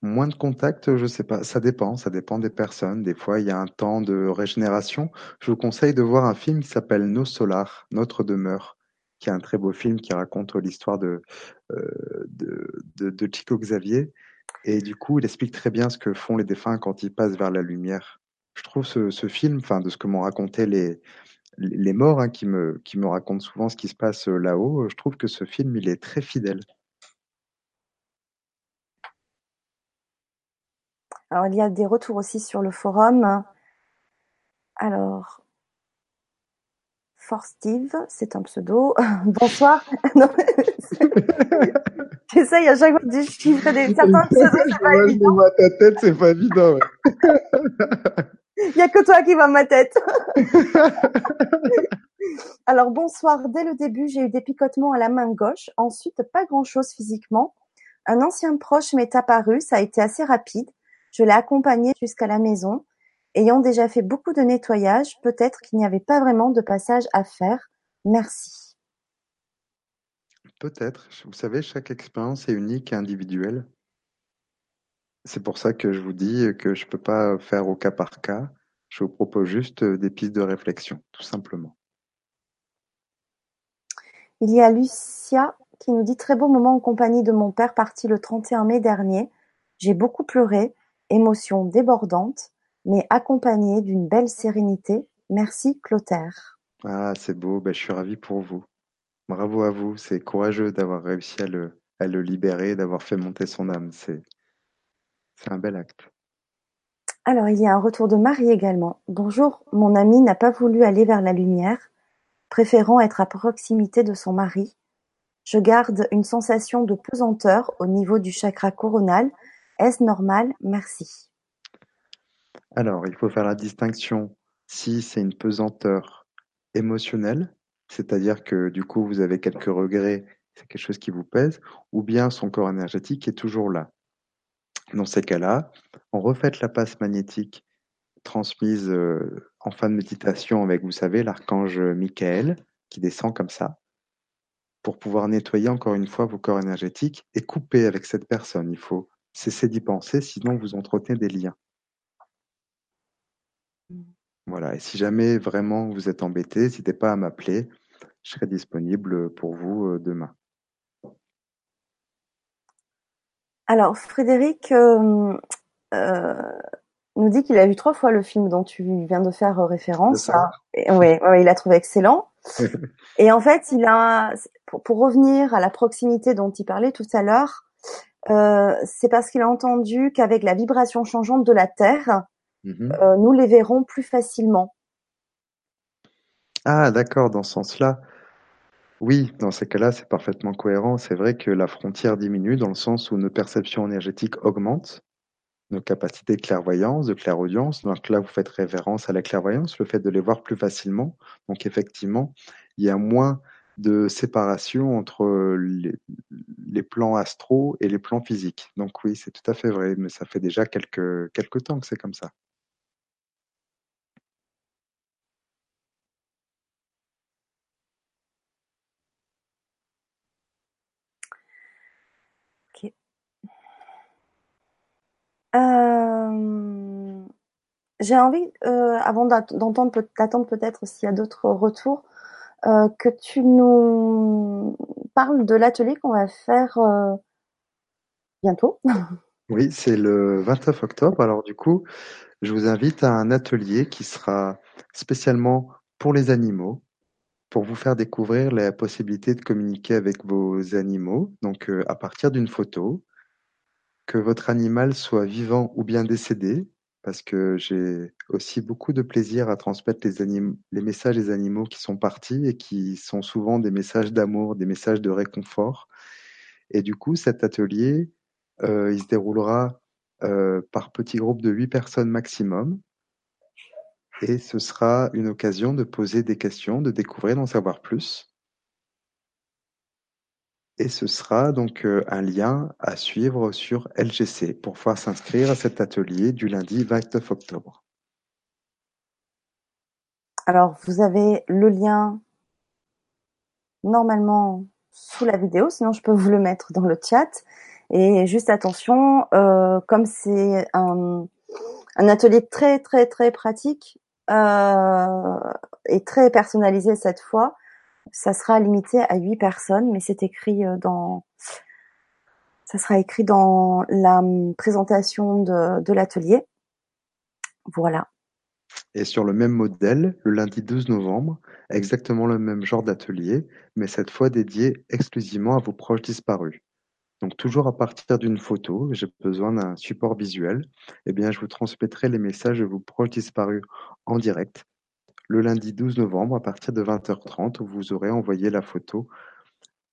Moins de contact, je sais pas, ça dépend, ça dépend des personnes. Des fois, il y a un temps de régénération. Je vous conseille de voir un film qui s'appelle Nos Solars, Notre demeure, qui est un très beau film qui raconte l'histoire de, euh, de, de, Chico Xavier. Et du coup, il explique très bien ce que font les défunts quand ils passent vers la lumière. Je trouve ce, ce film, enfin, de ce que m'ont raconté les, les morts, hein, qui, me, qui me racontent souvent ce qui se passe euh, là-haut, je trouve que ce film, il est très fidèle. Alors, il y a des retours aussi sur le forum. Alors, For Steve, c'est un pseudo. Bonsoir. J'essaye à chaque fois de chiffrer des certains pseudos. C'est pas évident. vois ta tête, c'est pas évident. Il n'y a que toi qui vois ma tête. Alors bonsoir. Dès le début, j'ai eu des picotements à la main gauche. Ensuite, pas grand-chose physiquement. Un ancien proche m'est apparu. Ça a été assez rapide. Je l'ai accompagné jusqu'à la maison. Ayant déjà fait beaucoup de nettoyage, peut-être qu'il n'y avait pas vraiment de passage à faire. Merci. Peut-être. Vous savez, chaque expérience est unique et individuelle. C'est pour ça que je vous dis que je ne peux pas faire au cas par cas. Je vous propose juste des pistes de réflexion, tout simplement. Il y a Lucia qui nous dit très beau moment en compagnie de mon père parti le 31 mai dernier. J'ai beaucoup pleuré. Émotion débordante, mais accompagnée d'une belle sérénité. Merci Clotaire. Ah, c'est beau, ben, je suis ravi pour vous. Bravo à vous, c'est courageux d'avoir réussi à le, à le libérer, d'avoir fait monter son âme. C'est, c'est un bel acte. Alors, il y a un retour de Marie également. Bonjour, mon ami n'a pas voulu aller vers la lumière, préférant être à proximité de son mari. Je garde une sensation de pesanteur au niveau du chakra coronal est-ce normal? Merci. Alors, il faut faire la distinction si c'est une pesanteur émotionnelle, c'est-à-dire que du coup vous avez quelques regrets, c'est quelque chose qui vous pèse, ou bien son corps énergétique est toujours là. Dans ces cas-là, on refait la passe magnétique transmise euh, en fin de méditation avec, vous savez, l'archange Michael qui descend comme ça pour pouvoir nettoyer encore une fois vos corps énergétiques et couper avec cette personne. Il faut cesser d'y penser, sinon vous entretenez des liens. Voilà, et si jamais vraiment vous êtes embêté, n'hésitez pas à m'appeler. Je serai disponible pour vous euh, demain. Alors, Frédéric euh, euh, nous dit qu'il a vu trois fois le film dont tu viens de faire référence. oui, il a trouvé excellent. et en fait, il a, pour, revenir à la proximité dont il parlait tout à l'heure, euh, c'est parce qu'il a entendu qu'avec la vibration changeante de la Terre, euh, nous les verrons plus facilement. Ah, d'accord, dans ce sens-là. Oui, dans ces cas-là, c'est parfaitement cohérent. C'est vrai que la frontière diminue dans le sens où nos perceptions énergétiques augmentent, nos capacités de clairvoyance, de clairaudience. Donc là, vous faites référence à la clairvoyance, le fait de les voir plus facilement. Donc effectivement, il y a moins de séparation entre les, plans astraux et les plans physiques. Donc oui, c'est tout à fait vrai, mais ça fait déjà quelques, quelques temps que c'est comme ça. Euh, j'ai envie, euh, avant d'entendre d'attendre peut-être s'il y a d'autres retours, euh, que tu nous parles de l'atelier qu'on va faire bientôt. Oui, c'est le 29 octobre. Alors du coup, je vous invite à un atelier qui sera spécialement pour les animaux, pour vous faire découvrir la possibilité de communiquer avec vos animaux, donc à partir d'une photo, que votre animal soit vivant ou bien décédé, parce que j'ai aussi beaucoup de plaisir à transmettre les, messages des animaux qui sont partis et qui sont souvent des messages d'amour, des messages de réconfort. Et du coup, cet atelier, euh, il se déroulera euh, par petits groupes de huit personnes maximum. Et ce sera une occasion de poser des questions, de découvrir, d'en savoir plus. Et ce sera donc euh, un lien à suivre sur LGC pour pouvoir s'inscrire à cet atelier du lundi 29 octobre. Alors, vous avez le lien normalement sous la vidéo, sinon je peux vous le mettre dans le chat. Et juste attention, euh, comme c'est un, atelier très très très pratique euh, et très personnalisé cette fois, ça sera limité à huit personnes, mais c'est écrit euh, dans, ça sera écrit dans la hum, présentation de, l'atelier. Voilà. Et sur le même modèle, le lundi 12 novembre, exactement le même genre d'atelier, mais cette fois dédié exclusivement à vos proches disparus. Donc toujours à partir d'une photo, j'ai besoin d'un support visuel, eh bien je vous transmettrai les messages de vos proches disparus en direct le lundi 12 novembre à partir de 20h30 où vous aurez envoyé la photo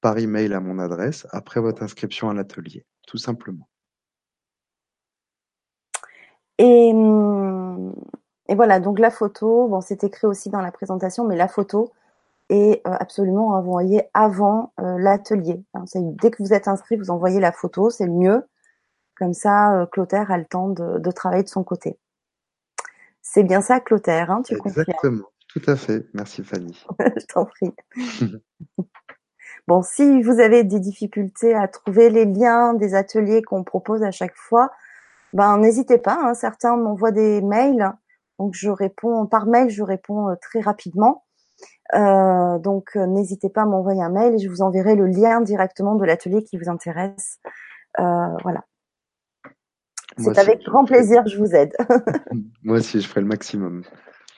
par email à mon adresse après votre inscription à l'atelier, tout simplement. Et, et, voilà, donc la photo, bon, c'est écrit aussi dans la présentation, mais la photo est euh, absolument envoyée avant euh, l'atelier. dès que vous êtes inscrit, vous envoyez la photo, c'est mieux. Comme ça, euh, Clotaire a le temps de travailler de son côté. C'est bien ça, Clotaire, hein, tu Exactement, tout à fait. Merci Fanny. Je t'en prie. bon, si vous avez des difficultés à trouver les liens des ateliers qu'on propose à chaque fois, ben n'hésitez pas. Hein. certains m'envoient des mails, donc je réponds par mail, je réponds euh, très rapidement. Euh, donc euh, n'hésitez pas à m'envoyer un mail et je vous enverrai le lien directement de l'atelier qui vous intéresse. voilà. C'est avec grand plaisir que je vous aide. Moi aussi, je ferai le maximum.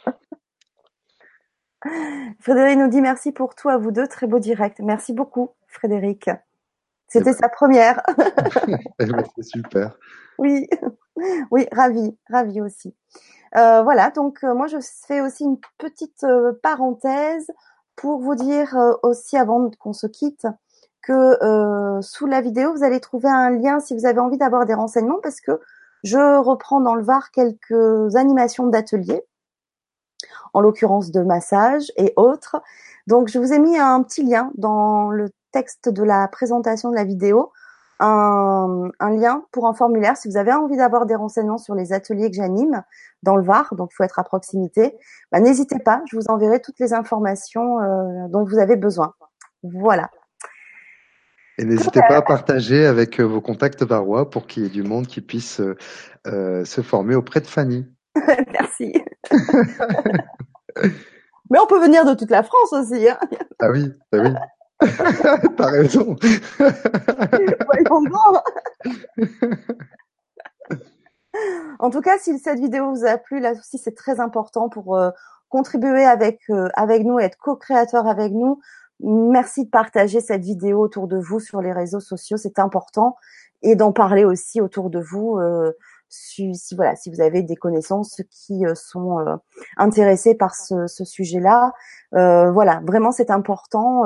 Frédéric nous dit merci pour tout à vous deux. Très beau direct. Merci beaucoup, Frédéric. C'était sa première. Eh ben, c'est super. Oui, oui, ravi, ravi aussi. Euh, voilà, donc euh, moi je fais aussi une petite euh, parenthèse pour vous dire aussi avant qu'on se quitte que sous la vidéo vous allez trouver un lien si vous avez envie d'avoir des renseignements parce que je reprends dans le Var quelques animations d'ateliers, en l'occurrence de massage et autres. Donc, je vous ai mis un petit lien dans le texte de la présentation de la vidéo, un, lien pour un formulaire si vous avez envie d'avoir des renseignements sur les ateliers que j'anime dans le Var, donc il faut être à proximité. Bah, n'hésitez pas, je vous enverrai toutes les informations euh, dont vous avez besoin. Voilà. Et n'hésitez pas à partager avec euh, vos contacts varois pour qu'il y ait du monde qui puisse euh, se former auprès de Fanny. Merci. Mais on peut venir de toute la France aussi. Hein. ah oui, ah oui. T'as raison. en tout cas, si cette vidéo vous a plu, là aussi c'est très important pour euh, contribuer avec euh, avec nous, être co-créateur avec nous. Merci de partager cette vidéo autour de vous sur les réseaux sociaux, c'est important, et d'en parler aussi autour de vous. Euh, si, voilà, si vous avez des connaissances qui euh, sont euh, intéressées par ce, sujet-là, euh, voilà, vraiment c'est important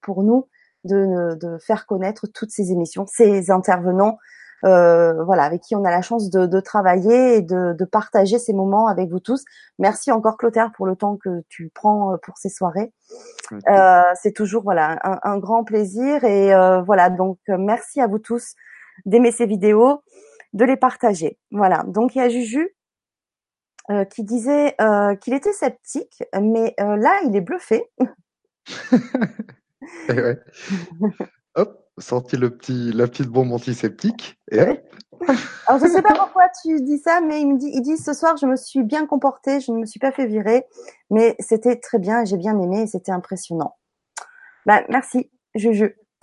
pour nous de, de, faire connaître toutes ces émissions, ces intervenants, voilà, avec qui on a la chance de, de travailler et de, de, partager ces moments avec vous tous. Merci encore Clotaire pour le temps que tu prends pour ces soirées. c'est toujours voilà un, un, grand plaisir et voilà donc merci à vous tous d'aimer ces vidéos de les partager. Voilà. Donc il y a Juju euh, qui disait euh, qu'il était sceptique, mais euh, là il est bluffé. ouais. Hop, sorti le petit, la petite bombe antiseptique. Et hop. Alors je sais pas pourquoi tu dis ça, mais il me dit, il dit ce soir je me suis bien comporté, je ne me suis pas fait virer, mais c'était très bien, j'ai bien aimé c'était impressionnant. Bah merci, Juju.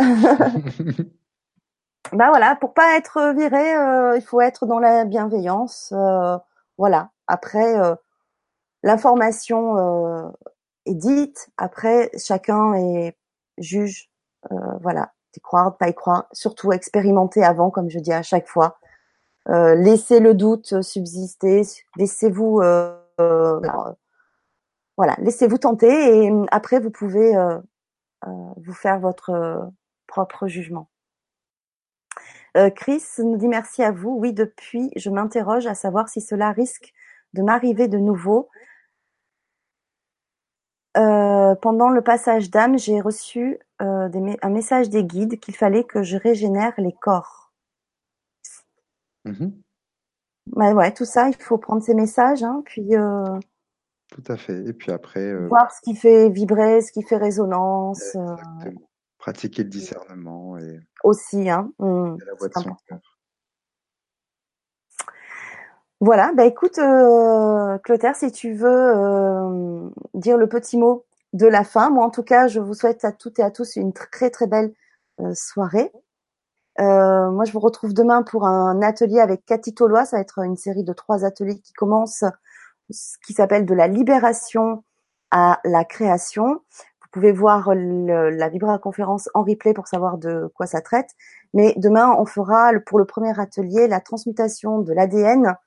bah voilà, pour pas être viré, euh, il faut être dans la bienveillance. Euh, voilà. Après, euh, l'information est dite. Après, chacun est juge. voilà, croire, pas y croire. Surtout expérimenter avant, comme je dis à chaque fois. laissez le doute subsister. Laissez-vous, voilà, laissez-vous tenter et après vous pouvez vous faire votre propre jugement. Euh, Chris nous dit merci à vous. Oui, depuis, je m'interroge à savoir si cela risque de m'arriver de nouveau. Euh, pendant le passage d'âme, j'ai reçu euh, un message des guides qu'il fallait que je régénère les corps. Mm-hmm. Bah ouais, tout ça, il faut prendre ces messages, hein, puis. Tout à fait. Et puis après. Voir ce qui fait vibrer, ce qui fait résonance. Pratiquer le discernement et aussi, hein. Mmh, voilà, bah écoute, euh, Clotaire, si tu veux euh, dire le petit mot de la fin, moi en tout cas, je vous souhaite à toutes et à tous une très très belle euh, soirée. Euh, moi, je vous retrouve demain pour un atelier avec Cathy Tolois. Ça va être une série de trois ateliers qui commencent, qui s'appelle de la libération à la création. Vous pouvez voir la Vibra conférence en replay pour savoir de quoi ça traite. Mais demain, on fera pour le premier atelier la transmutation de l'ADN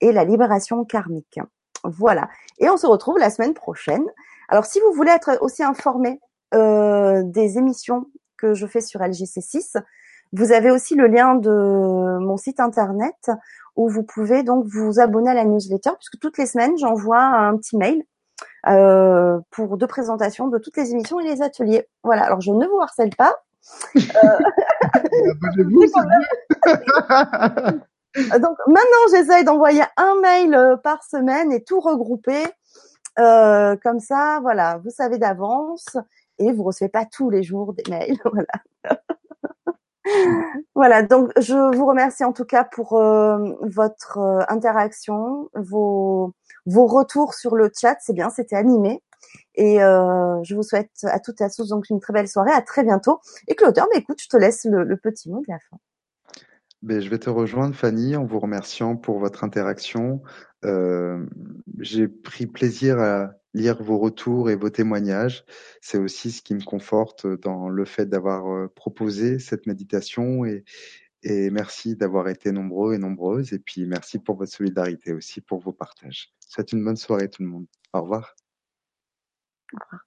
et la libération karmique. Voilà. Et on se retrouve la semaine prochaine. Alors, si vous voulez être aussi informé euh, des émissions que je fais sur LGC6, vous avez aussi le lien de mon site internet où vous pouvez donc vous abonner à la newsletter puisque toutes les semaines j'envoie un petit mail euh, pour deux présentations de toutes les émissions et les ateliers. Voilà. Alors je ne vous harcèle pas. Euh... Donc maintenant, j'essaye d'envoyer un mail euh, par semaine et tout regrouper. Euh, comme ça, voilà, vous savez d'avance et vous recevez pas tous les jours des mails. Voilà. voilà, donc je vous remercie en tout cas pour euh, votre euh, interaction, vos, vos retours sur le chat, c'est bien, c'était animé. Et euh, je vous souhaite à toutes et à tous donc une très belle soirée, à très bientôt. Et Claude, mais écoute, je te laisse le, petit mot de la fin. Ben, je vais te rejoindre, Fanny, en vous remerciant pour votre interaction. J'ai pris plaisir à lire vos retours et vos témoignages. C'est aussi ce qui me conforte dans le fait d'avoir euh, proposé cette méditation et, et merci d'avoir été nombreux et nombreuses. Et puis merci pour votre solidarité aussi, pour vos partages. C'est une bonne soirée tout le monde. Au revoir. Au revoir.